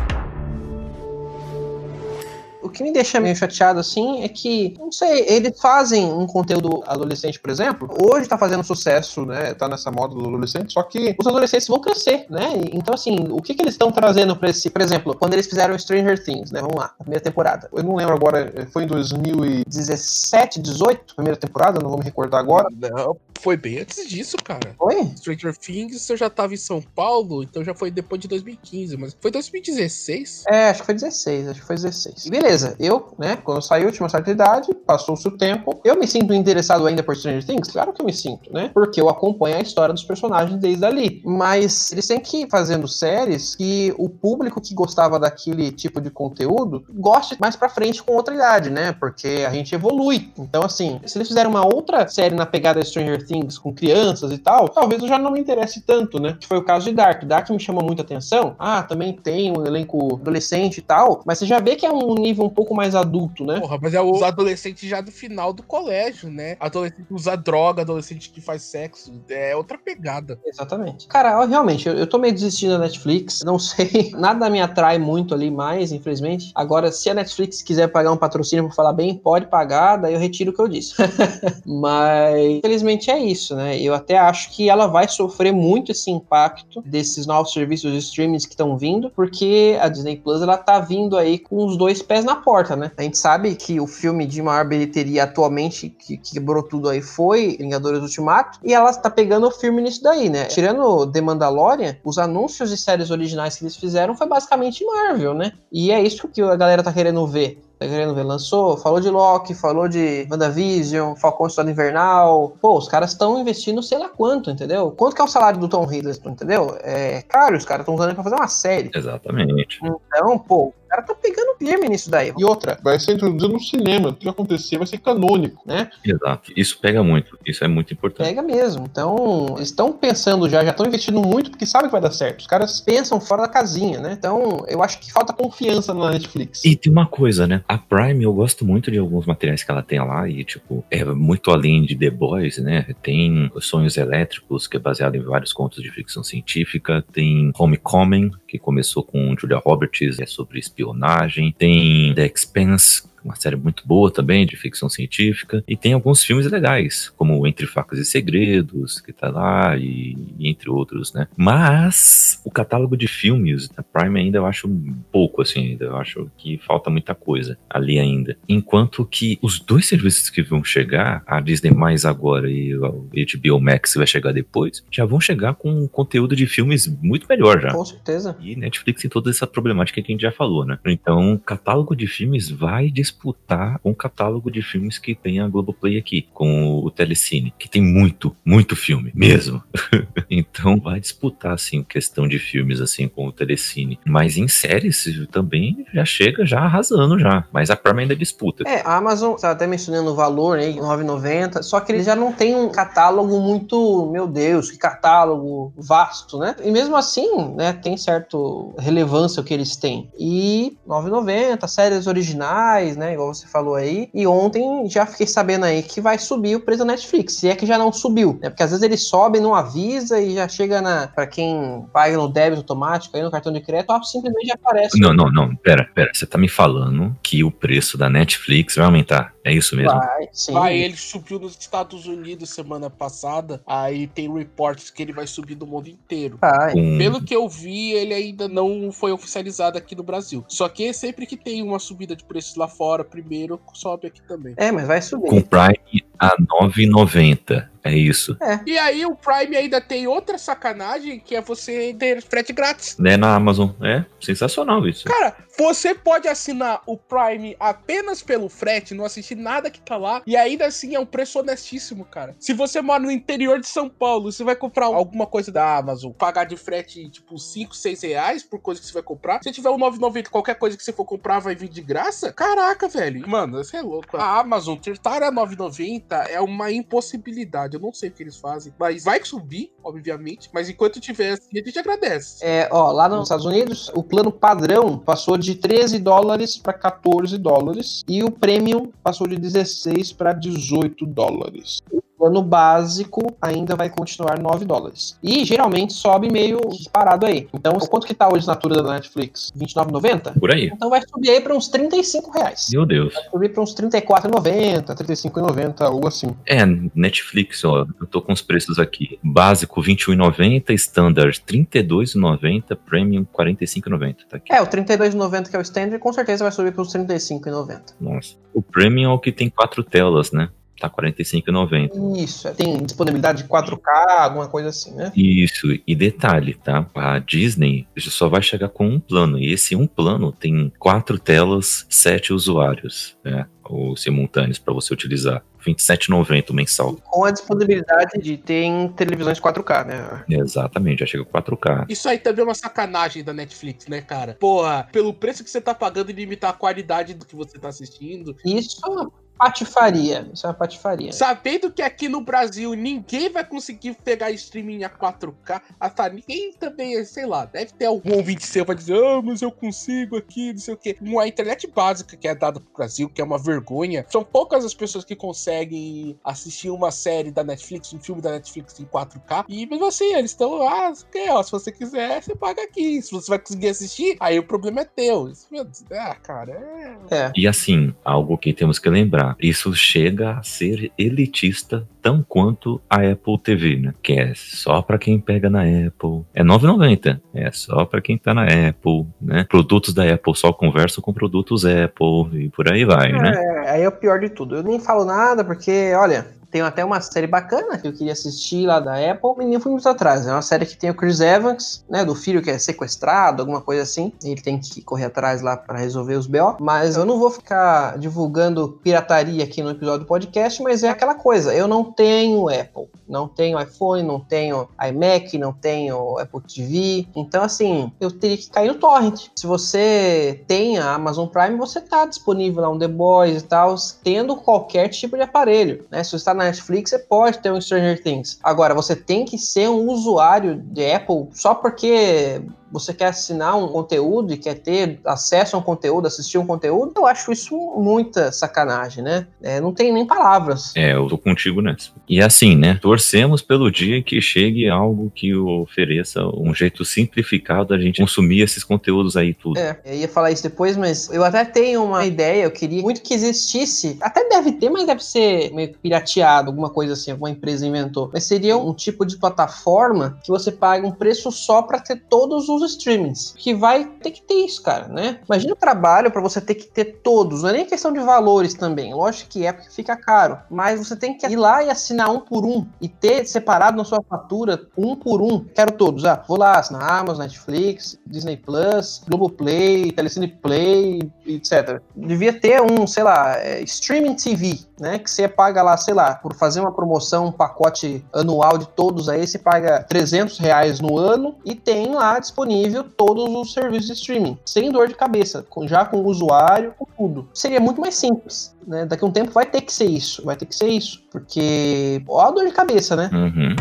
O que me deixa meio chateado assim é que, não sei, eles fazem um conteúdo adolescente, por exemplo, hoje tá fazendo sucesso, né? Tá nessa moda do adolescente, só que os adolescentes vão crescer, né? Então, assim, o que, que eles estão trazendo pra esse, por exemplo, quando eles fizeram Stranger Things, né? Vamos lá, a primeira temporada. Eu não lembro agora, foi em 2017, 18, primeira temporada, não vou me recordar agora. Não, foi bem antes disso, cara. Foi? Stranger Things eu já tava em São Paulo, então já foi depois de 2015, mas foi 2016? É, acho que foi 16, acho que foi 16. E beleza, eu, né, quando eu saí, tinha uma certa idade, passou-se o tempo, eu me sinto interessado ainda por Stranger Things? Claro que eu me sinto, né? Porque eu acompanho a história dos personagens desde ali. Mas eles têm que ir fazendo séries que o público que gostava daquele tipo de conteúdo goste mais pra frente com outra idade, né? Porque a gente evolui. Então, assim, se eles fizerem uma outra série na pegada Stranger Things com crianças e tal, talvez eu já não me interesse tanto, né? Que foi o caso de Dark. Dark me chamou muita atenção. Ah, também tem um elenco adolescente e tal, mas você já vê que é um nível um pouco mais adulto, né? Porra, mas é os adolescentes já do final do colégio, né? Adolescente que usa droga, adolescente que faz sexo. É outra pegada. Exatamente. Cara, eu, realmente, eu, eu tô meio desistindo da Netflix. Não sei, nada me atrai muito ali mais, infelizmente. Agora, se a Netflix quiser pagar um patrocínio pra falar bem, pode pagar, daí eu retiro o que eu disse. Mas, infelizmente, é isso, né? Eu até acho que ela vai sofrer muito esse impacto desses novos serviços de streaming que estão vindo, porque a Disney Plus ela tá vindo aí com os dois pés na porta, né? A gente sabe que o filme de maior bilheteria atualmente, que, que quebrou tudo aí, foi Vingadores Ultimato, e ela tá pegando firme nisso daí, né? Tirando The Mandalorian, os anúncios de séries originais que eles fizeram foi basicamente Marvel, né? E é isso que a galera tá querendo ver. Tá querendo ver? Lançou, falou de Loki, falou de WandaVision, Falcão Estado Invernal. Pô, os caras estão investindo sei lá quanto, entendeu? Quanto que é o salário do Tom Hiddleston, entendeu? É caro, os caras estão usando ele pra fazer uma série. Exatamente. Então, pô, o cara tá pegando firme nisso daí. E outra, vai ser introduzido no cinema. O que acontecer vai ser canônico. Né? Exato. Isso pega muito. Isso é muito importante. Pega mesmo. Então, eles estão pensando já, já estão investindo muito porque sabem que vai dar certo. Os caras pensam fora da casinha, né? Então, eu acho que falta confiança na Netflix. E tem uma coisa, né? A Prime, eu gosto muito de alguns materiais que ela tem lá e, tipo, é muito além de The Boys, né? Tem Sonhos Elétricos, que é baseado em vários contos de ficção científica. Tem Homecoming, que começou com Julia Roberts, é sobre espionagem. Tem The Expanse, uma série muito boa também, de ficção científica, e tem alguns filmes legais, como Entre Facas e Segredos, que tá lá, e, e, entre outros, né? Mas o catálogo de filmes da Prime ainda eu acho pouco, assim, ainda eu acho que falta muita coisa ali ainda. Enquanto que os dois serviços que vão chegar, a Disney mais agora e o HBO Max vai chegar depois, já vão chegar com conteúdo de filmes muito melhor já. Com certeza. E Netflix tem toda essa problemática que a gente já falou, né? Então, o catálogo de filmes vai disputar um catálogo de filmes que tem a Globoplay aqui, com o Telecine, que tem muito, muito filme, mesmo. então vai disputar, assim, questão de filmes, assim, com o Telecine. Mas em séries também já chega já arrasando já. Mas a Prime ainda disputa. É, a Amazon, você tá até mencionando o valor, né, 9,90, só que ele já não tem um catálogo muito, meu Deus, que catálogo vasto, né? E mesmo assim, né, tem certo relevância o que eles têm. E 9,90, séries originais, né? Igual você falou aí. E ontem já fiquei sabendo aí que vai subir o preço da Netflix. Se é que já não subiu, né? Porque às vezes ele sobe, não avisa e já chega na. Pra quem paga no débito automático aí no cartão de crédito, ó, simplesmente já aparece. Não, não, não. Pera, pera. Você tá me falando que o preço da Netflix vai aumentar. É isso mesmo? Vai, sim. Vai, ele subiu nos Estados Unidos semana passada. Aí tem reportes que ele vai subir no mundo inteiro. Vai. Pelo que eu vi, ele ainda não foi oficializado aqui no Brasil. Só que sempre que tem uma subida de preços lá fora, primeiro sobe aqui também. É, mas vai subir. Com Prime a 9,90. É isso. E aí o Prime ainda tem outra sacanagem que é você ter frete grátis. Né, na Amazon. É sensacional isso. Cara, você pode assinar o Prime apenas pelo frete, não assistir nada que tá lá, e ainda assim é um preço honestíssimo, cara. Se você mora no interior de São Paulo, você vai comprar alguma coisa da Amazon, pagar de frete tipo 5, 6 reais por coisa que você vai comprar. Se tiver um 9,90, qualquer coisa que você for comprar vai vir de graça. Caraca, velho. Mano, você é louco. A Amazon tentar a 9,90 é uma impossibilidade. Eu não sei o que eles fazem, mas vai subir, obviamente. Mas enquanto tiver assim, a gente agradece. É, ó, lá nos Estados Unidos, o plano padrão passou de 13 dólares para 14 dólares e o premium passou de 16 para 18 dólares. O plano básico ainda vai continuar 9 dólares. E geralmente sobe meio parado aí. Então, quanto que tá hoje a assinatura da Netflix? 29,90? Por aí. Então vai subir aí para uns 35 reais. Meu Deus. Vai subir para uns 34,90, 35,90, algo assim. É, Netflix, ó, eu tô com os preços aqui. Básico 21,90, Standard 32,90, Premium 45,90. Tá aqui. É, o 32,90 que é o standard, com certeza vai subir para uns 35,90. Nossa. O Premium é o que tem quatro telas, né? Tá 45,90. Isso, é, tem disponibilidade de 4K, alguma coisa assim, né? Isso, e detalhe, tá? A Disney só vai chegar com um plano, e esse um plano tem quatro telas, sete usuários, né? Ou simultâneos para você utilizar. 27,90 mensal. Com a disponibilidade de ter em televisões 4K, né? Exatamente, já chega com 4K. Isso aí também é uma sacanagem da Netflix, né, cara? Porra, pelo preço que você tá pagando e limitar a qualidade do que você tá assistindo. Isso patifaria. Isso é uma patifaria. Sabendo que aqui no Brasil ninguém vai conseguir pegar streaming a 4K, até ninguém também, sei lá, deve ter algum ouvinte seu vai dizer, ah, mas eu consigo aqui, não sei o quê. Uma internet básica que é dada pro Brasil, que é uma vergonha. São poucas as pessoas que conseguem assistir uma série da Netflix, um filme da Netflix em 4K. E mesmo assim, eles estão lá, ah, ó, se você quiser, você paga aqui. Se você vai conseguir assistir, aí o problema é teu. Isso, meu Deus, ah, cara, é. É. E assim, algo que temos que lembrar, isso chega a ser elitista tão quanto a Apple TV, né? Que é só para quem pega na Apple. É 9,90. É só para quem tá na Apple, né? Produtos da Apple só conversam com produtos Apple e por aí vai, né? É, aí é o pior de tudo. Eu nem falo nada porque, olha, tem até uma série bacana que eu queria assistir lá da Apple, e nem fui muito atrás. É uma série que tem o Chris Evans, né, do filho que é sequestrado, alguma coisa assim. Ele tem que correr atrás lá para resolver os BO. Mas eu não vou ficar divulgando pirataria aqui no episódio do podcast, mas é aquela coisa. Eu não tenho Apple, não tenho iPhone, não tenho iMac, não tenho Apple TV. Então, assim, eu teria que cair no torrent. Se você tem a Amazon Prime, você tá disponível lá um The Boys e tal, tendo qualquer tipo de aparelho, né? Se você está na Netflix, você pode ter um Stranger Things. Agora, você tem que ser um usuário de Apple só porque você quer assinar um conteúdo e quer ter acesso a um conteúdo, assistir um conteúdo, eu acho isso muita sacanagem, né? É, não tem nem palavras. É, eu tô contigo nessa. E assim, né? Torcemos pelo dia que chegue algo que ofereça um jeito simplificado da gente consumir esses conteúdos aí tudo. É, eu ia falar isso depois, mas eu até tenho uma ideia, eu queria muito que existisse, até deve ter, mas deve ser meio pirateado, alguma coisa assim, alguma empresa inventou. Mas seria um tipo de plataforma que você paga um preço só para ter todos os os streamings, que vai ter que ter isso, cara, né? Imagina o trabalho para você ter que ter todos, não é nem questão de valores também, lógico que é porque fica caro, mas você tem que ir lá e assinar um por um e ter separado na sua fatura um por um. Quero todos, ah, vou lá assinar Amazon, Netflix, Disney Plus, Globoplay, Telecine Play, etc. Devia ter um, sei lá, é, streaming TV, né? Que você paga lá, sei lá, por fazer uma promoção, um pacote anual de todos aí, você paga 300 reais no ano e tem lá disponível todos os serviços de streaming, sem dor de cabeça, com, já com o usuário, com tudo. Seria muito mais simples. Né? Daqui a um tempo vai ter que ser isso, vai ter que ser isso, porque ó a dor de cabeça, né? Uhum.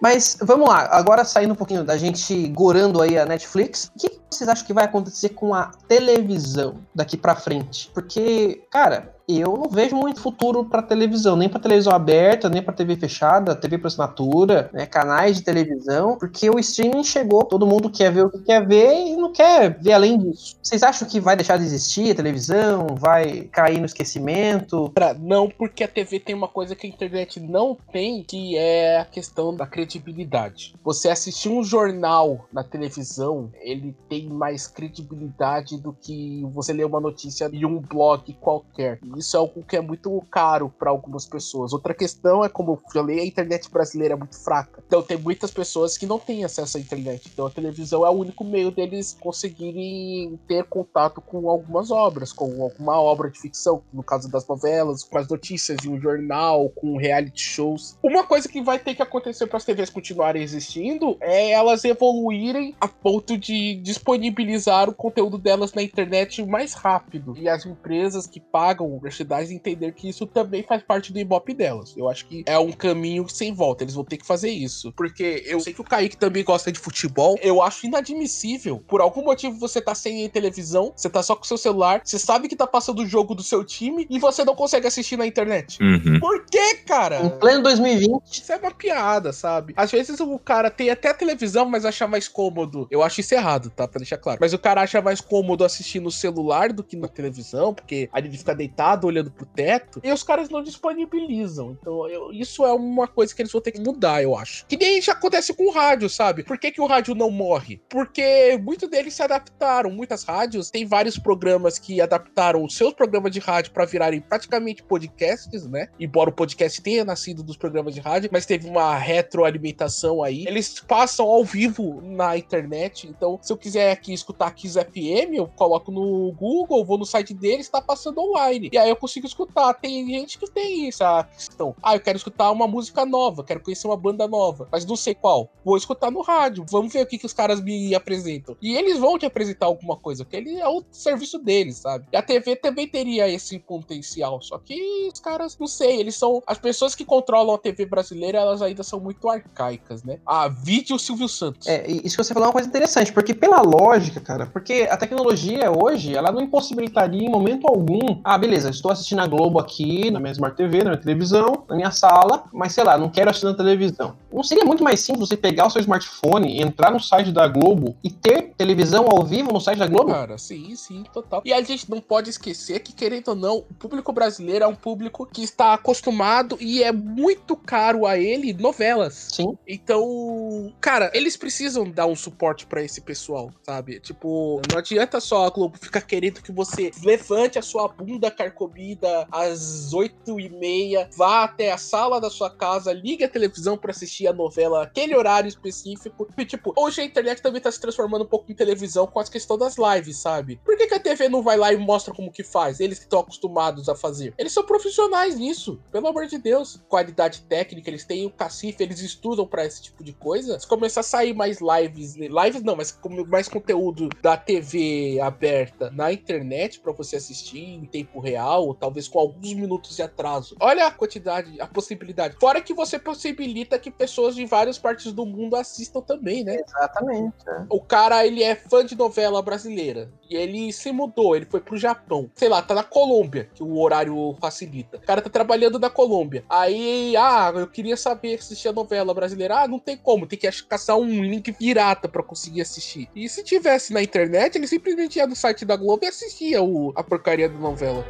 Mas vamos lá, agora saindo um pouquinho da gente gorando aí a Netflix, o que vocês acham que vai acontecer com a televisão daqui para frente? Porque, cara, eu não vejo muito futuro para televisão, nem para televisão aberta, nem para TV fechada, TV por assinatura, né, canais de televisão, porque o streaming chegou, todo mundo quer ver o que quer ver e não quer ver além disso. Vocês acham que vai deixar de existir a televisão? Vai cair no esquecimento? Pra, não, porque a TV tem uma coisa que a internet não tem, que é a questão da credibilidade. Você assistir um jornal na televisão, ele tem mais credibilidade do que você ler uma notícia em um blog qualquer. Isso é algo que é muito caro para algumas pessoas. Outra questão é, como eu falei, a internet brasileira é muito fraca. Então tem muitas pessoas que não têm acesso à internet. Então a televisão é o único meio deles conseguirem ter contato com algumas obras, com alguma obra de ficção, no caso das novelas, com as notícias em um jornal, com reality shows. Uma coisa que vai ter que acontecer para as TVs continuarem existindo é elas evoluírem a ponto de disponibilizar o conteúdo delas na internet mais rápido. E as empresas que pagam universidades entender que isso também faz parte do ibope delas. Eu acho que é um caminho sem volta. Eles vão ter que fazer isso. Porque eu sei que o Kaique também gosta de futebol. Eu acho inadmissível. Por algum motivo você tá sem televisão, você tá só com seu celular, você sabe que tá passando o jogo do seu time e você não consegue assistir na internet. Uhum. Por que, cara? Em pleno 2020. Isso é uma piada, sabe? Às vezes o cara tem até televisão, mas acha mais cômodo. Eu acho isso errado, tá? Pra deixar claro. Mas o cara acha mais cômodo assistir no celular do que na televisão, porque ali ele fica deitado olhando pro teto, e os caras não disponibilizam. Então, eu, isso é uma coisa que eles vão ter que mudar, eu acho. Que nem já acontece com o rádio, sabe? Por que, que o rádio não morre? Porque muitos deles se adaptaram. Muitas rádios têm vários programas que adaptaram os seus programas de rádio para virarem praticamente podcasts, né? Embora o podcast tenha nascido dos programas de rádio, mas teve uma retroalimentação aí. Eles passam ao vivo na internet. Então, se eu quiser aqui escutar Kiss FM, eu coloco no Google, vou no site deles, tá passando online. E aí eu consigo escutar. Tem gente que tem essa questão. Ah, eu quero escutar uma música nova, quero conhecer uma banda nova, mas não sei qual. Vou escutar no rádio, vamos ver o que, que os caras me apresentam. E eles vão te apresentar alguma coisa, porque ele é o serviço deles, sabe? E a TV também teria esse potencial, só que os caras, não sei, eles são. As pessoas que controlam a TV brasileira, elas ainda são muito arcaicas, né? Ah, vídeo Silvio Santos. É, isso que você falou é uma coisa interessante, porque pela lógica, cara, porque a tecnologia hoje, ela não impossibilitaria em momento algum. Ah, beleza, estou assistindo a Globo aqui, na minha Smart TV, na minha televisão, na minha sala, mas sei lá, não quero assistir na televisão. Não seria muito mais simples você pegar o seu smartphone, entrar no site da Globo e ter televisão ao vivo no site da Globo? Cara, sim, sim, total. E a gente não pode esquecer que, querendo ou não, o público brasileiro é um público que está acostumado e é muito caro a ele novelas. Sim. Então, cara, eles precisam dar um suporte pra esse pessoal, sabe? Tipo, não adianta só a Globo ficar querendo que você levante a sua bunda carcomida às oito e meia, vá até a sala da sua casa, ligue a televisão pra assistir a novela aquele horário específico. E, tipo, hoje a internet também tá se transformando um pouco em televisão com as questões das lives, sabe? Por que, que a TV não vai lá e mostra como que faz? Eles que estão acostumados a fazer. Eles são profissionais nisso, pelo amor de Deus. Qualidade técnica, eles têm o cacife, eles estudam pra esse tipo de coisa. Se começar a sair mais lives, lives não, mas mais conteúdo da TV aberta na internet pra você assistir em tempo real, ou talvez com alguns minutos de atraso. Olha a quantidade, a possibilidade. Fora que você possibilita que pessoas de várias partes do mundo assistam também, né? Exatamente. é. O cara, ele é fã de novela brasileira. E ele se mudou, ele foi pro Japão. Sei lá, tá na Colômbia, que o horário facilita. O cara tá trabalhando na Colômbia. Aí, ah, eu queria saber se assistir a novela brasileira. Ah, não tem como, tem que caçar um link pirata pra conseguir assistir. E se tivesse na internet, ele simplesmente ia no site da Globo e assistia o, a porcaria da novela.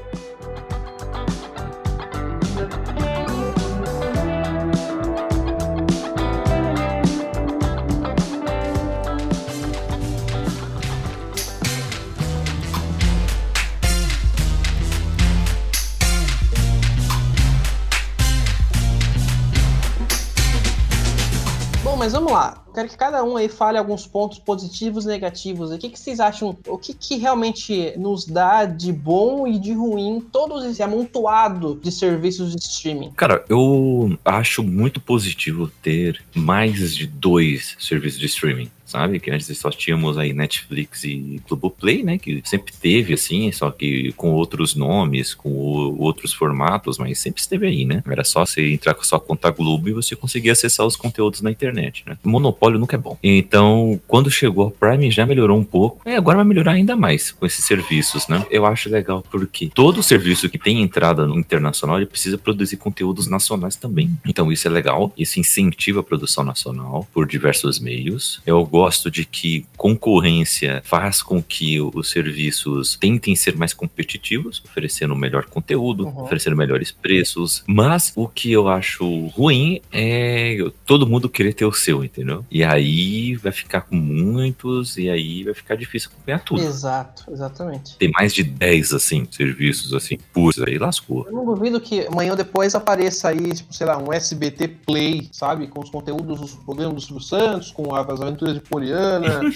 Mas vamos lá. Quero que cada um aí fale alguns pontos positivos e negativos. O que, que vocês acham? O que, que realmente nos dá de bom e de ruim todo esse amontoado de serviços de streaming? Cara, eu acho muito positivo ter mais de dois serviços de streaming. Sabe? Que antes só tínhamos aí Netflix e Globoplay, né? Que sempre teve, assim, só que com outros nomes, com o- outros formatos, mas sempre esteve aí, né? Era só você entrar com a sua conta Globo e você conseguia acessar os conteúdos na internet, né? O monopólio nunca é bom. Então, quando chegou a Prime, já melhorou um pouco. E agora vai melhorar ainda mais com esses serviços, né? Eu acho legal porque todo serviço que tem entrada no internacional, ele precisa produzir conteúdos nacionais também. Então, isso é legal. Isso incentiva a produção nacional por diversos meios. Eu gosto de que concorrência faz com que os serviços tentem ser mais competitivos, oferecendo melhor conteúdo, Uhum. oferecendo melhores preços. Mas o que eu acho ruim é todo mundo querer ter o seu, entendeu? E aí vai ficar com muitos, e aí vai ficar difícil acompanhar tudo. Exato, exatamente. Tem mais de 10, assim, serviços, assim, putz, aí lascou. Eu não duvido que amanhã ou depois apareça aí, tipo, sei lá, um SBT Play, sabe? Com os conteúdos dos programas do Silvio Santos, com as aventuras de Poliana,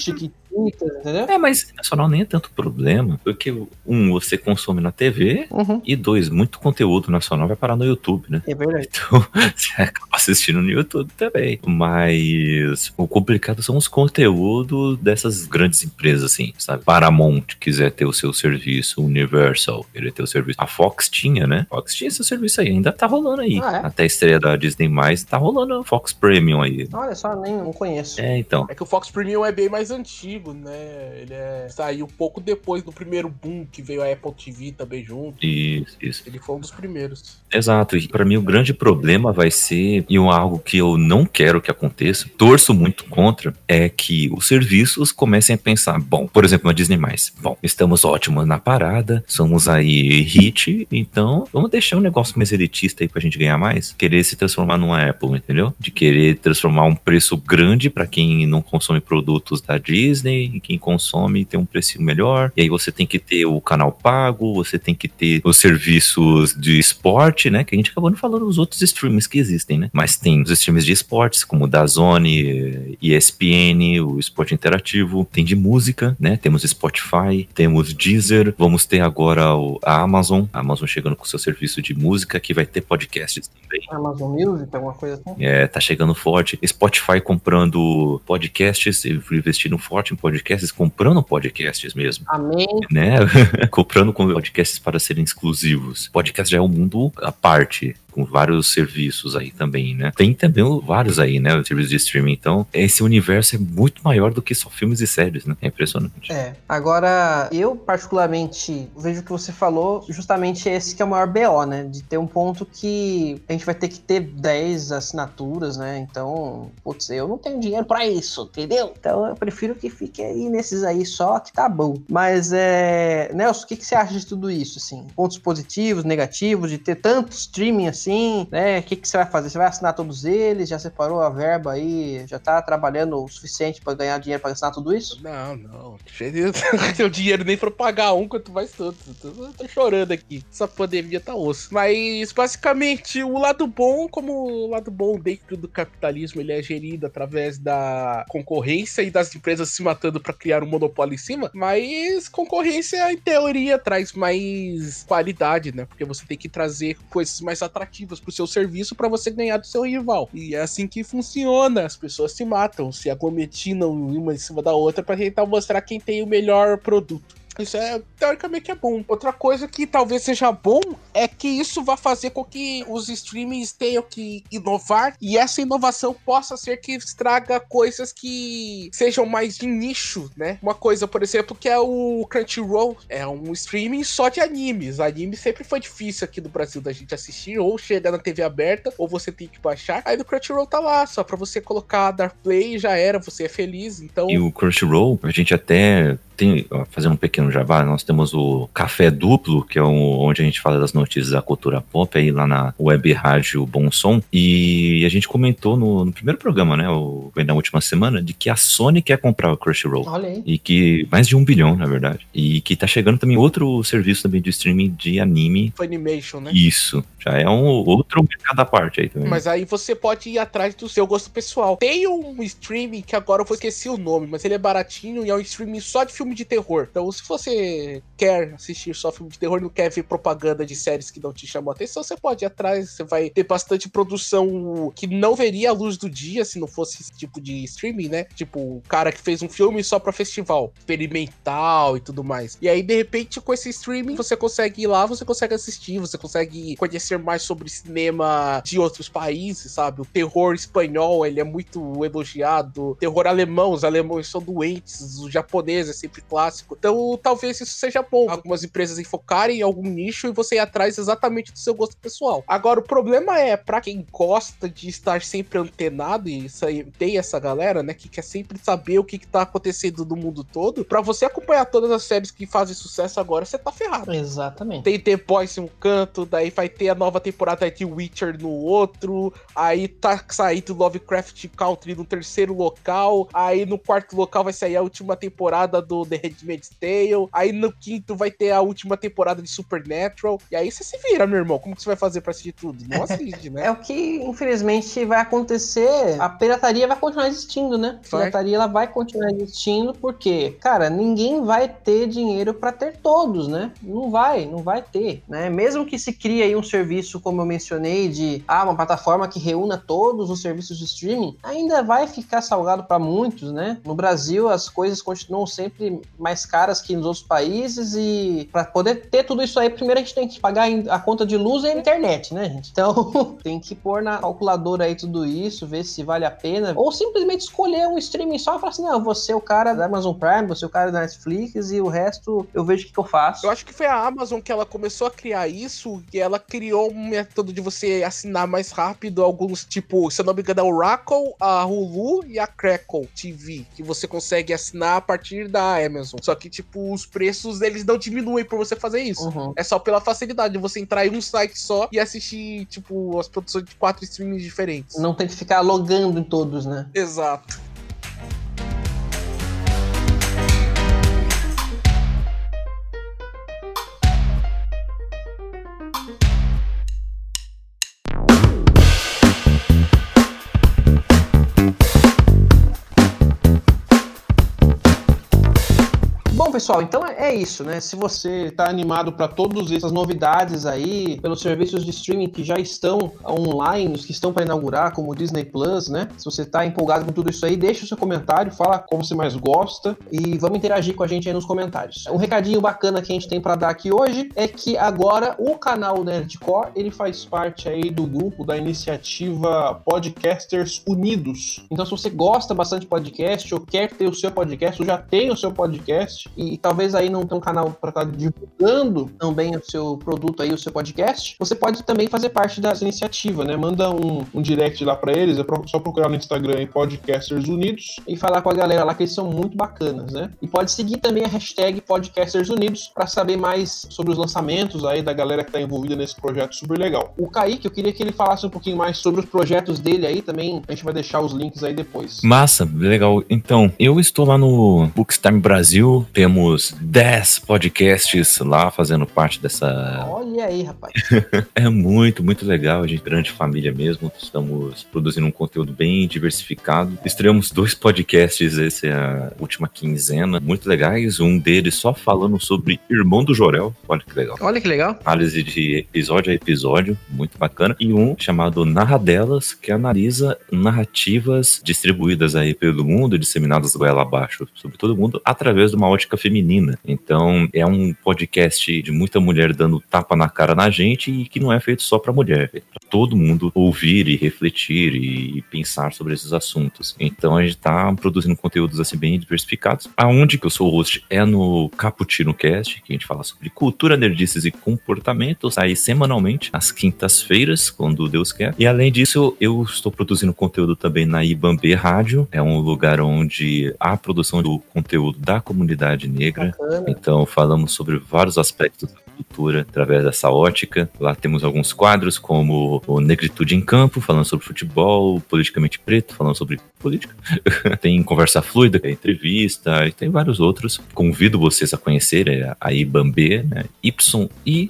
Entendeu? É, mas nacional nem é tanto problema, porque, um, você consome na TV, Uhum, e dois, muito conteúdo nacional vai parar no YouTube, né? é verdade. Então, você acaba assistindo no YouTube também. Mas o complicado são os conteúdos dessas grandes empresas, assim, sabe? Paramount quiser ter o seu serviço, Universal querer ter o serviço. A Fox tinha, né? A Fox tinha esse serviço aí, ainda tá rolando aí. Ah, é? Até a estreia da Disney+, tá rolando a Fox Premium aí. Olha só, nem não conheço. É, então. É que o Fox Premium é bem mais antigo, né? Ele é... saiu pouco depois do primeiro boom que veio a Apple TV também junto. Isso, isso. Ele foi um dos primeiros. Exato, e para mim o grande problema vai ser, e um algo que eu não quero que aconteça, torço muito contra, é que os serviços comecem a pensar, bom, por exemplo, na Disney+, bom, estamos ótimos na parada, somos aí hit, então vamos deixar um negócio mais elitista aí pra gente ganhar mais, querer se transformar numa Apple, entendeu? De querer transformar um preço grande para quem não consome produtos da Disney E quem consome tem um preço melhor. E aí você tem que ter o canal pago, você tem que ter os serviços de esporte, né? Que a gente acabou não falando os outros streams que existem, né? Mas tem os streams de esportes, como o Dazone, ESPN, o Esporte Interativo, tem de música, né? Temos Spotify, temos Deezer, vamos ter agora o, a Amazon, a Amazon chegando com seu serviço de música, que vai ter podcasts também. Amazon Music, alguma coisa assim. É, tá chegando forte. Spotify comprando podcasts, investindo forte podcasts, comprando podcasts mesmo. Amém. Né? comprando com podcasts para serem exclusivos. Podcast já é um mundo à parte com vários serviços aí também, né? Tem também vários aí, né? Os serviços de streaming. Então, esse universo é muito maior do que só filmes e séries, né? É impressionante. É. Agora, eu particularmente vejo que você falou, justamente esse que é o maior BO, né? De ter um ponto que a gente vai ter que ter 10 assinaturas, né? Então, putz, eu não tenho dinheiro para isso, entendeu? Então, eu prefiro que fique aí nesses aí só, que tá bom. Mas, é... Nelson, o que, que você acha de tudo isso, assim? Pontos positivos, negativos, de ter tanto streaming assim? Assim, né? O que, que você vai fazer? Você vai assinar todos eles? Já separou a verba aí? Já tá trabalhando o suficiente para ganhar dinheiro para assinar tudo isso? Não, não. Seu dinheiro nem pra pagar um, quanto mais. Eu tô chorando aqui. Essa pandemia tá osso. Mas, basicamente, o lado bom, como o lado bom dentro do capitalismo, ele é gerido através da concorrência e das empresas se matando para criar um monopólio em cima. Mas concorrência, em teoria, traz mais qualidade, né? Porque você tem que trazer coisas mais atrativas atrativas pro seu serviço para você ganhar do seu rival. E é assim que funciona. As pessoas se matam, se aglometinam uma em cima da outra para tentar mostrar quem tem o melhor produto. Isso é, teoricamente, é bom. Outra coisa que talvez seja bom é que isso vai fazer com que os streamings tenham que inovar e essa inovação possa ser que estraga coisas que sejam mais de nicho, né? Uma coisa, por exemplo, que é o Crunchyroll. É um streaming só de animes. Anime sempre foi difícil aqui no Brasil da gente assistir, ou chega na TV aberta, ou você tem que baixar. Aí no Crunchyroll tá lá, só pra você colocar Dark Play já era, você é feliz. Então. E o Crunchyroll, a gente até tem, fazendo um pequeno jabá, nós temos o Café Duplo, que é um, onde a gente fala das notícias da cultura pop, aí lá na web rádio Bom Som, e a gente comentou no, no primeiro programa, né, o, na última semana, de que a Sony quer comprar o Crunchyroll. Olha aí. E que, mais de um bilhão, na verdade, e que tá chegando também outro serviço também de streaming de anime. Funimation, né? Isso, já é um outro mercado à parte aí também. Mas aí você pode ir atrás do seu gosto pessoal. Tem um streaming que agora eu vou esquecer o nome, mas ele é baratinho e é um streaming só de filme de terror. Então, se você quer assistir só filme de terror e não quer ver propaganda de séries que não te chamam a atenção, você pode ir atrás. Você vai ter bastante produção que não veria a luz do dia se não fosse esse tipo de streaming, né? Tipo, o cara que fez um filme só pra festival, experimental e tudo mais. E aí, de repente, com esse streaming, você consegue ir lá, você consegue assistir, você consegue conhecer mais sobre cinema de outros países, sabe? O terror espanhol, ele é muito elogiado. Terror alemão, os alemães são doentes, os japoneses é sempre clássico. Então, talvez isso seja bom. Algumas empresas enfocarem em algum nicho e você ir atrás exatamente do seu gosto pessoal. Agora, o problema é, para quem gosta de estar sempre antenado, e isso aí, tem essa galera, né, que quer sempre saber o que, que tá acontecendo no mundo todo, para você acompanhar todas as séries que fazem sucesso agora, você tá ferrado. Exatamente. Tem The Boys em um canto, daí vai ter a nova temporada de Witcher no outro, aí tá saindo Lovecraft Country no terceiro local, aí no quarto local vai sair a última temporada do The Handmaid's Tale, aí no quinto vai ter a última temporada de Supernatural, e aí você se vira, meu irmão, como que você vai fazer pra assistir tudo? Não assiste, né? É o que, infelizmente, vai acontecer. A pirataria vai continuar existindo, né? A pirataria ela vai continuar existindo porque, cara, ninguém vai ter dinheiro pra ter todos, né? Não vai, não vai ter, né? Mesmo que se crie aí um serviço, como eu mencionei, de ah, uma plataforma que reúna todos os serviços de streaming, ainda vai ficar salgado pra muitos, né? No Brasil, as coisas continuam sempre mais caras que nos outros países e pra poder ter tudo isso aí, primeiro a gente tem que pagar a conta de luz e a internet, né, gente? Então, tem que pôr na calculadora aí tudo isso, ver se vale a pena, ou simplesmente escolher um streaming só e falar assim, não, vou ser o cara da Amazon Prime, vou ser o cara da Netflix e o resto eu vejo o que, que eu faço. Eu acho que foi a Amazon que ela começou a criar isso e ela criou um método de você assinar mais rápido alguns, tipo, se eu não me engano, é o Oracle, a Hulu e a Crackle TV, que você consegue assinar a partir da Amazon. Só que, tipo, os preços eles não diminuem por você fazer isso. Uhum. É só pela facilidade de você entrar em um site só e assistir, tipo, as produções de quatro streamings diferentes. Não tem que ficar logando em todos, né? Exato. Pessoal, então é, é isso, né? Se você tá animado para todas essas novidades aí, pelos serviços de streaming que já estão online, os que estão para inaugurar, como o Disney Plus, né? Se você tá empolgado com tudo isso aí, deixa o seu comentário, fala como você mais gosta e vamos interagir com a gente aí nos comentários. Um recadinho bacana que a gente tem para dar aqui hoje é que agora o canal Nerdcore, ele faz parte aí do grupo da iniciativa Podcasters Unidos. Então se você gosta bastante de podcast ou quer ter o seu podcast, ou já tem o seu podcast e talvez aí não tem um canal para estar tá divulgando também o seu produto aí, o seu podcast, você pode também fazer parte dessa iniciativa, né? Manda um, um direct lá para eles, é só procurar no Instagram em Podcasters Unidos e falar com a galera lá que eles são muito bacanas, né? E pode seguir também a hashtag Podcasters Unidos para saber mais sobre os lançamentos aí da galera que está envolvida nesse projeto super legal. O Kaique, eu queria que ele falasse um pouquinho mais sobre os projetos dele aí também, a gente vai deixar os links aí depois. Massa, legal. Então, eu estou lá no Bookstime Brasil, temos 10 podcasts lá fazendo parte dessa. Olha aí, rapaz. é muito, muito legal. A gente, grande família mesmo, estamos produzindo um conteúdo bem diversificado. Estreamos dois podcasts, essa é a última quinzena, muito legais. Um deles só falando sobre Irmão do Jorel. Olha que legal. Olha que legal. Análise de episódio a episódio, muito bacana. E um chamado Narradelas, que analisa narrativas distribuídas aí pelo mundo, disseminadas goela abaixo sobre todo mundo, através de uma ótica feminina. Então, é um podcast de muita mulher dando tapa na cara na gente e que não é feito só para mulher, é para todo mundo ouvir e refletir e pensar sobre esses assuntos. Então, a gente tá produzindo conteúdos assim bem diversificados. Aonde que eu sou host é no Caputino Cast, que a gente fala sobre cultura, nerdices e comportamento, sai semanalmente às quintas-feiras, quando Deus quer. E além disso, eu estou produzindo conteúdo também na Ibambe Rádio, é um lugar onde há produção do conteúdo da comunidade. Bacana. Então, falamos sobre vários aspectos da cultura através dessa ótica. Lá temos alguns quadros como o Negritude em Campo, falando sobre futebol, Politicamente Preto, falando sobre política. tem Conversa Fluida, é entrevista, e tem vários outros. Convido vocês a conhecer é a IBAMB, né? Y-I-B-A-M-B-E.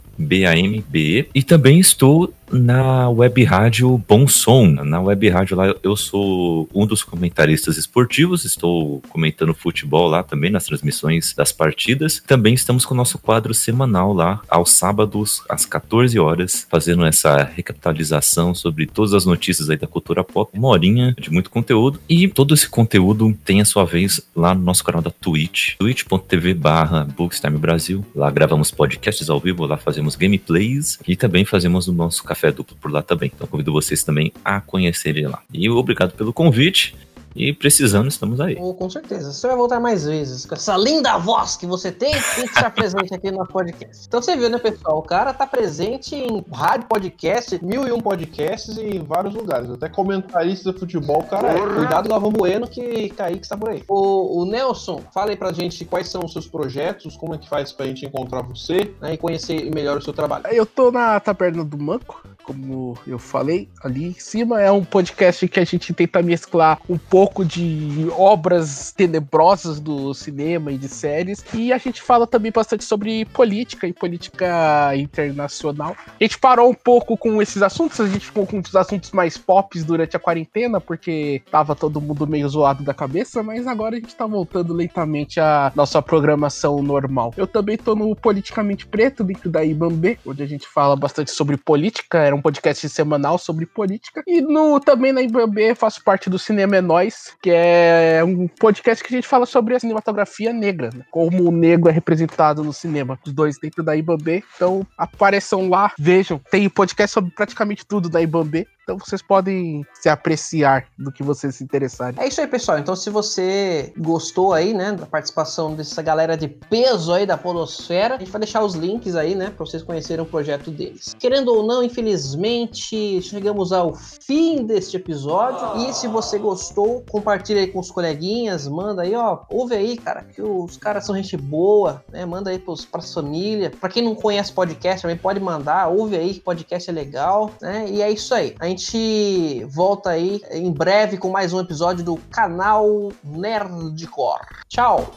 E também estou na web rádio Bom Som. Na web rádio lá eu sou um dos comentaristas esportivos, estou comentando futebol lá também nas transmissões das partidas. Também estamos com o nosso quadro semanal lá aos sábados às 14 horas, fazendo essa recapitalização sobre todas as notícias aí da cultura pop, uma horinha de muito conteúdo. E todo esse conteúdo tem a sua vez lá no nosso canal da Twitch, twitch.tv barra Bookstime Brasil. Lá gravamos podcasts ao vivo, lá fazemos gameplays e também fazemos o nosso café duplo por lá também. Então convido vocês também a conhecerem lá. E obrigado pelo convite. E precisando, estamos aí. Oh, com certeza. Você vai voltar mais vezes. Com essa linda voz que você tem, tem que estar presente aqui no podcast. Então você viu, né, pessoal? O cara tá presente em rádio, podcast, mil e um podcasts e em vários lugares. Até comentarista de futebol, o cara é. Cuidado, Galvão Bueno, que Kaique está por aí. O, o, Nelson, fala aí pra gente quais são os seus projetos, como é que faz pra gente encontrar você né, e conhecer melhor o seu trabalho. Eu tô na Taberna do Manco, como eu falei ali em cima. É um podcast que a gente tenta mesclar um pouco de obras tenebrosas do cinema e de séries. E a gente fala também bastante sobre política e política internacional. A gente parou um pouco com esses assuntos, a gente ficou com os assuntos mais pops durante a quarentena, porque tava todo mundo meio zoado da cabeça, mas agora a gente tá voltando lentamente à nossa programação normal. Eu também tô no Politicamente Preto, dentro da Ibambe, onde a gente fala bastante sobre política era um podcast semanal sobre política. E no, também na IBB faço parte do Cinema é Nós, que é um podcast que a gente fala sobre a cinematografia negra, né? como o negro é representado no cinema. Os dois dentro da IBAB. Então apareçam lá, vejam. Tem podcast sobre praticamente tudo da IBAB. Então vocês podem se apreciar do que vocês se interessarem. É isso aí, pessoal. Então, se você gostou aí, né, da participação dessa galera de peso aí da Podosfera, a gente vai deixar os links aí, né, pra vocês conhecerem o projeto deles. Querendo ou não, infelizmente, chegamos ao fim deste episódio. E se você gostou, compartilha aí com os coleguinhas, manda aí, ó, ouve aí, cara, que os caras são gente boa, né, manda aí pros, pras famílias. Pra quem não conhece podcast, também pode mandar, ouve aí que podcast é legal, né, e é isso aí. A gente volta aí em breve com mais um episódio do canal Nerdcore. Tchau!